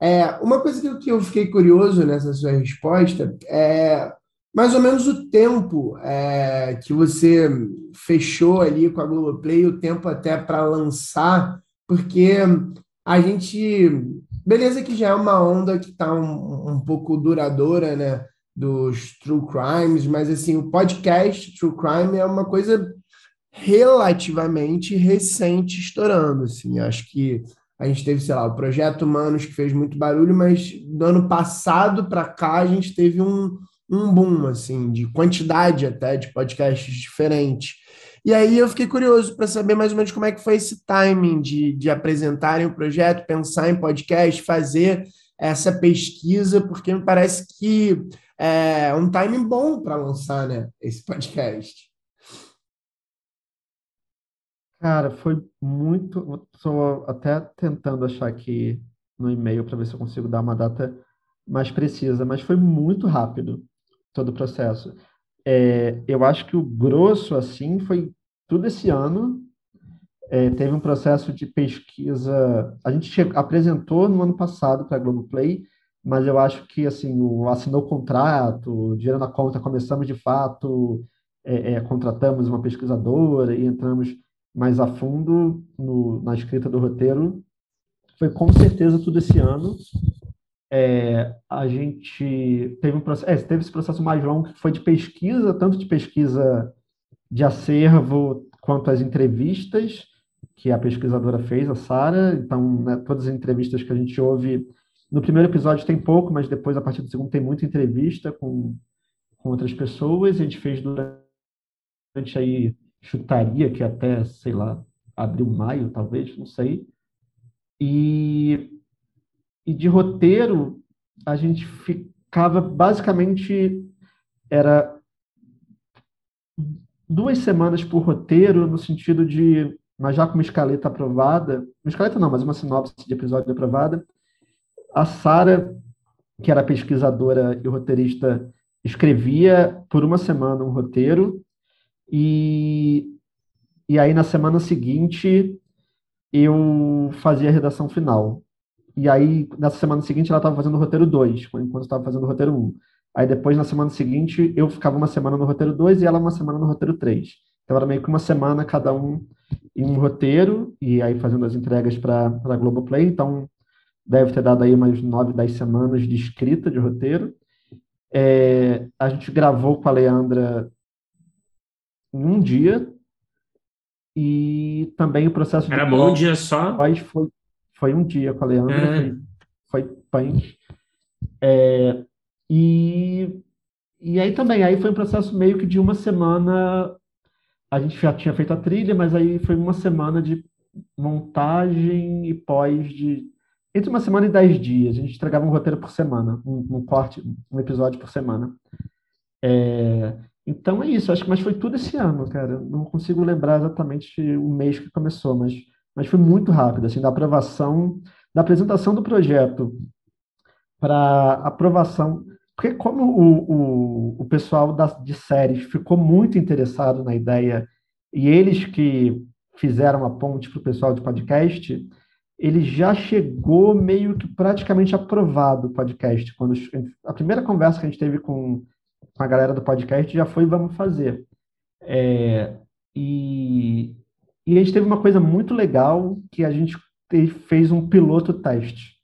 É, uma coisa que eu, que eu fiquei curioso nessa sua resposta é mais ou menos o tempo é, que você fechou ali com a Globoplay, o tempo até para lançar, porque a gente. Beleza que já é uma onda que está um, um pouco duradoura, né? Dos true crimes, mas assim, o podcast True Crime é uma coisa relativamente recente estourando. Assim, acho que a gente teve, sei lá, o Projeto Humanos que fez muito barulho, mas do ano passado para cá a gente teve um, um boom, assim, de quantidade até de podcasts diferentes. E aí eu fiquei curioso para saber mais ou menos como é que foi esse timing de, de apresentarem o projeto, pensar em podcast, fazer essa pesquisa, porque me parece que é um timing bom para lançar né, esse podcast. Cara, foi muito. Estou até tentando achar aqui no e-mail para ver se eu consigo dar uma data mais precisa, mas foi muito rápido todo o processo. É, eu acho que o grosso, assim, foi tudo esse ano. É, teve um processo de pesquisa. A gente chegou, apresentou no ano passado para a Globoplay, mas eu acho que, assim, o, assinou o contrato, dinheiro na conta, começamos de fato, é, é, contratamos uma pesquisadora e entramos mais a fundo no, na escrita do roteiro. Foi com certeza tudo esse ano é, a gente teve, um processo, é, teve esse processo mais longo que foi de pesquisa, tanto de pesquisa de acervo quanto as entrevistas que a pesquisadora fez, a Sara. Então, né, todas as entrevistas que a gente ouve no primeiro episódio tem pouco, mas depois, a partir do segundo, tem muita entrevista com, com outras pessoas. A gente fez durante aí chutaria, que até, sei lá, abril, maio, talvez, não sei. E e de roteiro, a gente ficava basicamente era duas semanas por roteiro, no sentido de, mas já com uma escaleta aprovada, uma escaleta não, mas uma sinopse de episódio aprovada, a Sara, que era pesquisadora e roteirista, escrevia por uma semana um roteiro e, e aí na semana seguinte eu fazia a redação final. E aí, nessa semana seguinte, ela estava fazendo o roteiro 2, enquanto estava fazendo o roteiro 1. Um. Aí depois, na semana seguinte, eu ficava uma semana no roteiro 2 e ela uma semana no roteiro 3. Então era meio que uma semana cada um em um roteiro, e aí fazendo as entregas para a Globoplay. Então deve ter dado aí umas 9, 10 semanas de escrita de roteiro. É, a gente gravou com a Leandra em um dia, e também o processo Era de. Bom um dia só? Foi, foi um dia com a Leandra, é. foi, foi punk. É, e, e aí também, aí foi um processo meio que de uma semana. A gente já tinha feito a trilha, mas aí foi uma semana de montagem e pós de. Entre uma semana e dez dias. A gente entregava um roteiro por semana, um, um corte, um episódio por semana. É, então é isso, acho que mas foi tudo esse ano, cara. Não consigo lembrar exatamente o mês que começou, mas mas foi muito rápido, assim, da aprovação, da apresentação do projeto para aprovação, porque como o, o, o pessoal das, de séries ficou muito interessado na ideia e eles que fizeram a ponte para o pessoal de podcast, ele já chegou meio que praticamente aprovado o podcast. Quando a primeira conversa que a gente teve com, com a galera do podcast já foi vamos fazer. É, e, e a gente teve uma coisa muito legal que a gente fez um piloto teste.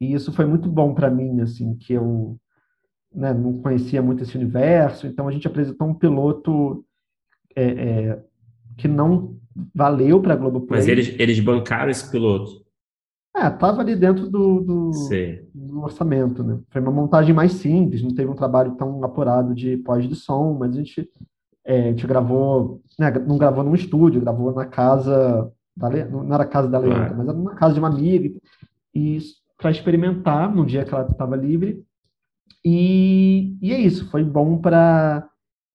E isso foi muito bom para mim, assim, que eu né, não conhecia muito esse universo. Então a gente apresentou um piloto é, é, que não valeu para a Globoplay. Mas eles, eles bancaram esse piloto? É, É, tava ali dentro do, do, do, orçamento, né? Foi uma montagem mais simples, não teve um trabalho tão apurado de pós de som, mas a gente, é, a gente gravou, né, não gravou num estúdio, gravou na casa da não era a casa da Leandra, mas era na casa de uma amiga, e para experimentar no dia que ela estava livre. E, e é isso, foi bom para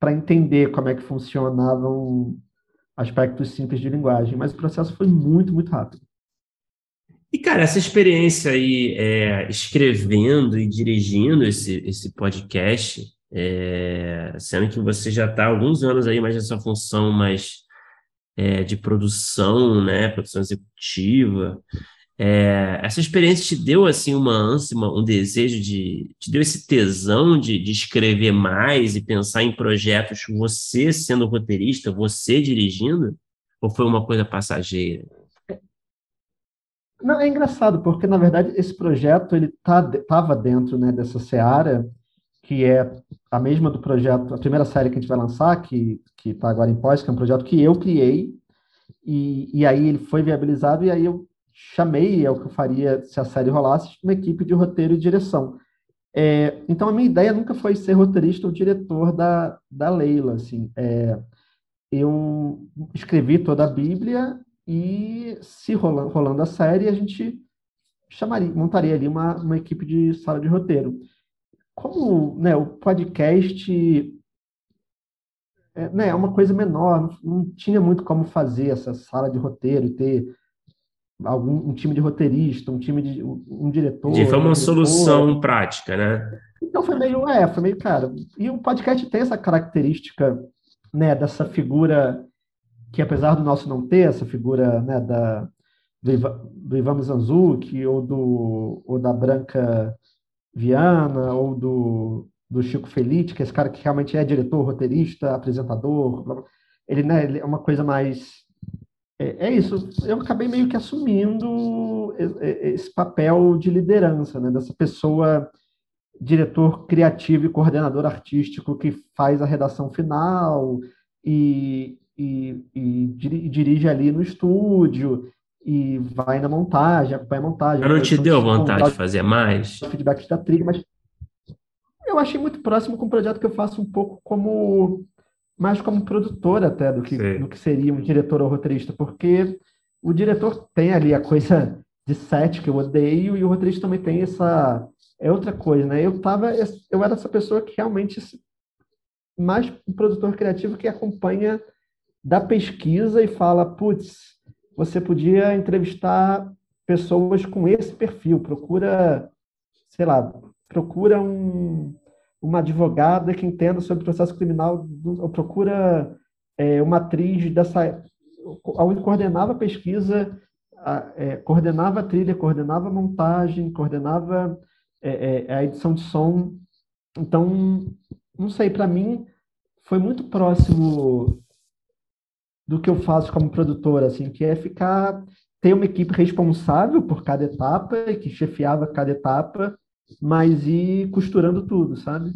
entender como é que funcionavam aspectos simples de linguagem, mas o processo foi muito, muito rápido. E, cara, essa experiência aí, é, escrevendo e dirigindo esse, esse podcast, é, sendo que você já está há alguns anos aí mais nessa função mais é, de produção, né, produção executiva, é, essa experiência te deu assim uma ânsia, um desejo de, te deu esse tesão de, de escrever mais e pensar em projetos você sendo roteirista, você dirigindo, ou foi uma coisa passageira? Não, é engraçado, porque na verdade esse projeto ele estava tá, dentro né, dessa seara, que é a mesma do projeto, a primeira série que a gente vai lançar, que está agora em pós, que é um projeto que eu criei, e, e aí ele foi viabilizado, e aí eu chamei, é o que eu faria se a série rolasse, uma equipe de roteiro e direção. É, então a minha ideia nunca foi ser roteirista ou diretor da, da Leila, assim. É, eu escrevi toda a Bíblia e se rolando, rolando a série, a gente chamaria, montaria ali uma, uma equipe de sala de roteiro. Como né, o podcast é, né, é uma coisa menor, não, tinha muito como fazer essa sala de roteiro e ter algum um time de roteirista, um time de um, um diretor. E foi uma solução prática, né? Então foi meio, é, foi meio, cara. E o podcast tem essa característica, né, dessa figura que apesar do nosso não ter essa figura né, da, do, Ivan, do Ivan Mizanzuki ou, do, ou da Branca Viana ou do, do Chico Felite, que é esse cara que realmente é diretor, roteirista, apresentador, ele, né, ele é uma coisa mais... É, é, isso, eu acabei meio que assumindo esse papel de liderança, né, dessa pessoa diretor criativo e coordenador artístico que faz a redação final e, e, e dirige ali no estúdio e vai na montagem, acompanha a montagem. Mas não te deu vontade de fazer mais? Feedback da trilha, mas eu achei muito próximo com um projeto que eu faço um pouco como mais como produtor até do que, do que seria um diretor ou roteirista, porque o diretor tem ali a coisa de set que eu odeio e o roteirista também tem essa é outra coisa, né? Eu tava eu era essa pessoa que realmente mais um produtor criativo que acompanha da pesquisa e fala, putz, você podia entrevistar pessoas com esse perfil, procura, sei lá, procura um, uma advogada que entenda sobre processo criminal, ou procura é, uma atriz dessa... Onde coordenava a pesquisa, a, é, coordenava a trilha, coordenava a montagem, coordenava é, é a edição de som. Então, não sei, para mim foi muito próximo do que eu faço como produtor, assim, que é ficar ter uma equipe responsável por cada etapa e que chefiava cada etapa, mas ir costurando tudo, sabe?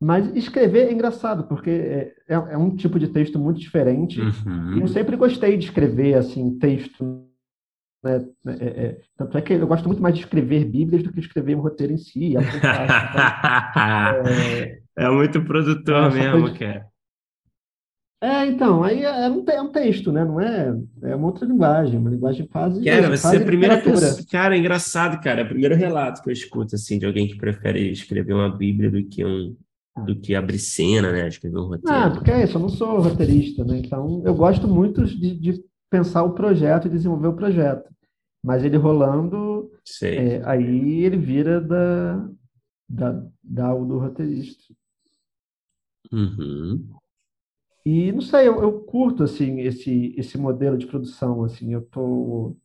Mas escrever é engraçado, porque é, é, é um tipo de texto muito diferente. Uhum. Eu sempre gostei de escrever assim texto. Né? É, é, tanto é que eu gosto muito mais de escrever Bíblias do que escrever um roteiro em si. É, é muito produtor mesmo, de... cara. É, então, aí é, é um, é um texto, né? Não é, é uma outra linguagem, uma linguagem quase. Cara, você é a primeira pessoa. Cara, é engraçado, cara. É o primeiro relato que eu escuto, assim, de alguém que prefere escrever uma Bíblia do que um. Do que abrir cena, né? Escrever um roteiro. Ah, porque é isso, eu não sou roteirista, né? Então, eu gosto muito de, de pensar o projeto e desenvolver o projeto. Mas ele rolando, é, aí ele vira da, da, da do roteirista. Uhum. E não sei, eu, eu, curto assim esse esse modelo de produção assim. Eu tô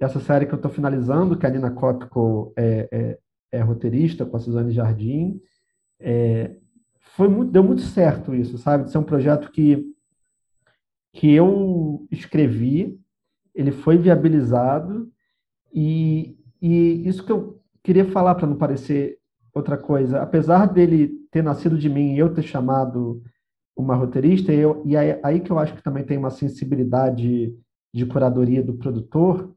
essa série que eu estou finalizando, que a Nina Kopko é, é, é, roteirista com a Suzane Jardim, é, foi muito, deu muito certo isso, sabe? De ser um projeto que que eu escrevi, ele foi viabilizado e, e isso que eu queria falar para não parecer outra coisa, apesar dele ter nascido de mim e eu ter chamado uma roteirista, e, eu, e aí, aí, que eu acho que também tem uma sensibilidade de curadoria do produtor,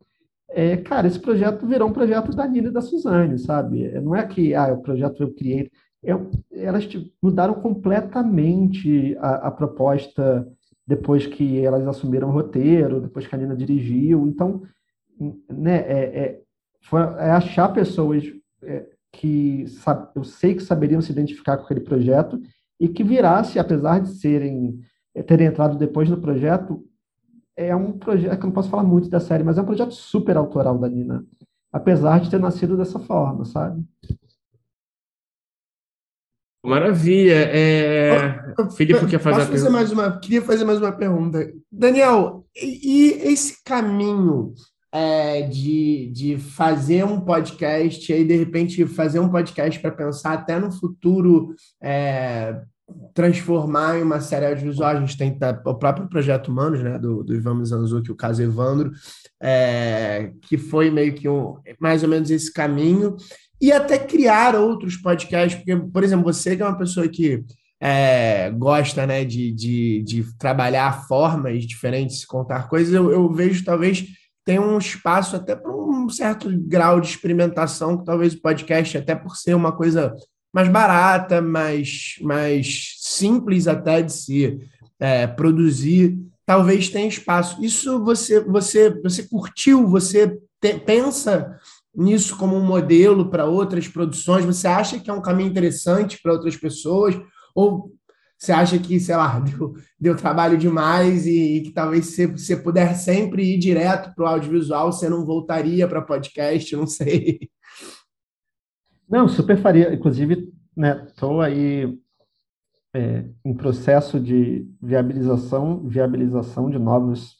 é, cara, esse projeto virou um projeto da Nina e da Suzane, sabe? Não é que ah, o projeto eu criei. Eu, elas mudaram completamente a, a, proposta depois que elas assumiram o roteiro, depois que a Nina dirigiu. Então, né, é, é, foi, é achar pessoas é, que eu sei que saberiam se identificar com aquele projeto e que virasse, apesar de serem terem entrado depois no projeto, é um projeto que eu não posso falar muito da série, mas é um projeto super autoral da Nina, apesar de ter nascido dessa forma, sabe? Maravilha. É... Oh, Felipe quer fazer, fazer mais uma. Queria fazer mais uma pergunta. Daniel, e esse caminho é, de, de fazer um podcast e aí, de repente, fazer um podcast para pensar até no futuro é, transformar em uma série audiovisual. A gente tem o próprio Projeto Humanos, né, do, do Ivan Mizanzuki, o caso Evandro, é, que foi meio que um, mais ou menos esse caminho, e até criar outros podcasts, porque, por exemplo, você que é uma pessoa que é, gosta né, de, de, de, trabalhar formas diferentes contar coisas, eu, eu vejo talvez tem um espaço até para um certo grau de experimentação, que talvez o podcast, até por ser uma coisa mais barata, mais, mais simples até de se é, produzir, talvez tenha espaço. Isso você você você curtiu? Você te, pensa nisso como um modelo para outras produções? Você acha que é um caminho interessante para outras pessoas? Ou você acha que, sei lá, deu, deu trabalho demais e, e que talvez se você puder sempre ir direto para o audiovisual, você não voltaria para podcast? Não sei. Não, super faria. Inclusive, né, aí é, em processo de viabilização, viabilização de novos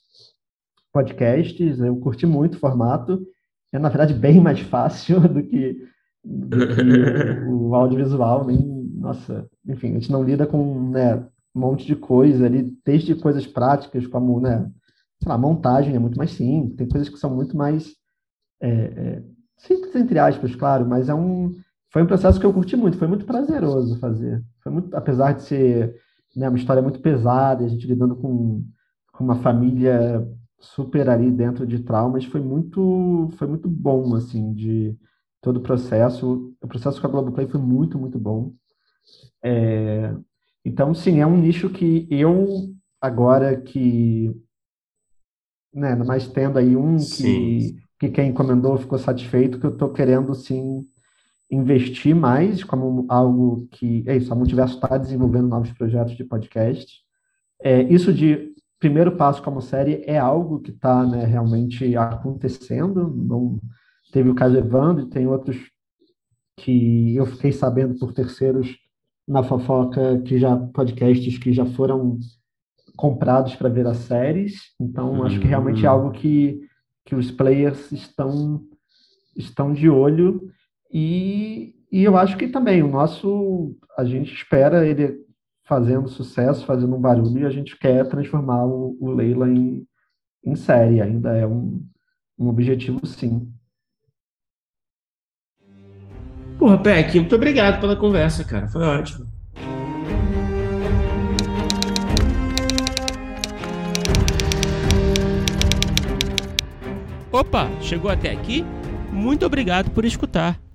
podcasts. Eu curti muito o formato. É, na verdade, bem mais fácil do que, do que o, audiovisual. Nem, nossa, enfim, a gente não lida com né, um monte de coisa ali, desde coisas práticas, como, né, sei lá, montagem é muito mais simples. Tem coisas que são muito mais é, é, simples, entre aspas, claro, mas é um foi um processo que eu curti muito, foi muito prazeroso fazer. Foi muito, apesar de ser né, uma história muito pesada, a gente lidando com, com uma família super ali dentro de traumas, foi muito, foi muito bom, assim, de todo o processo. O processo com a Globoplay foi muito, muito bom. É, então, sim, é um nicho que eu, agora que, né, mais tendo aí um que, que quem encomendou ficou satisfeito, que eu estou querendo, sim, investir mais como algo que é isso, a Multiverso está desenvolvendo novos projetos de podcast. É, isso de primeiro passo como série é algo que está né, realmente acontecendo. Não teve o caso Evandro, tem outros que eu fiquei sabendo por terceiros na fofoca que já podcasts que já foram comprados para ver as séries. Então acho que realmente é algo que que os players estão estão de olho e, e eu acho que também o nosso, a gente espera ele fazendo sucesso, fazendo um barulho, e a gente quer transformar o, o Leila em, em série. Ainda é um, um objetivo, sim. Porra, Peck, muito obrigado pela conversa, cara. Foi ótimo. Opa, chegou até aqui? Muito obrigado por escutar.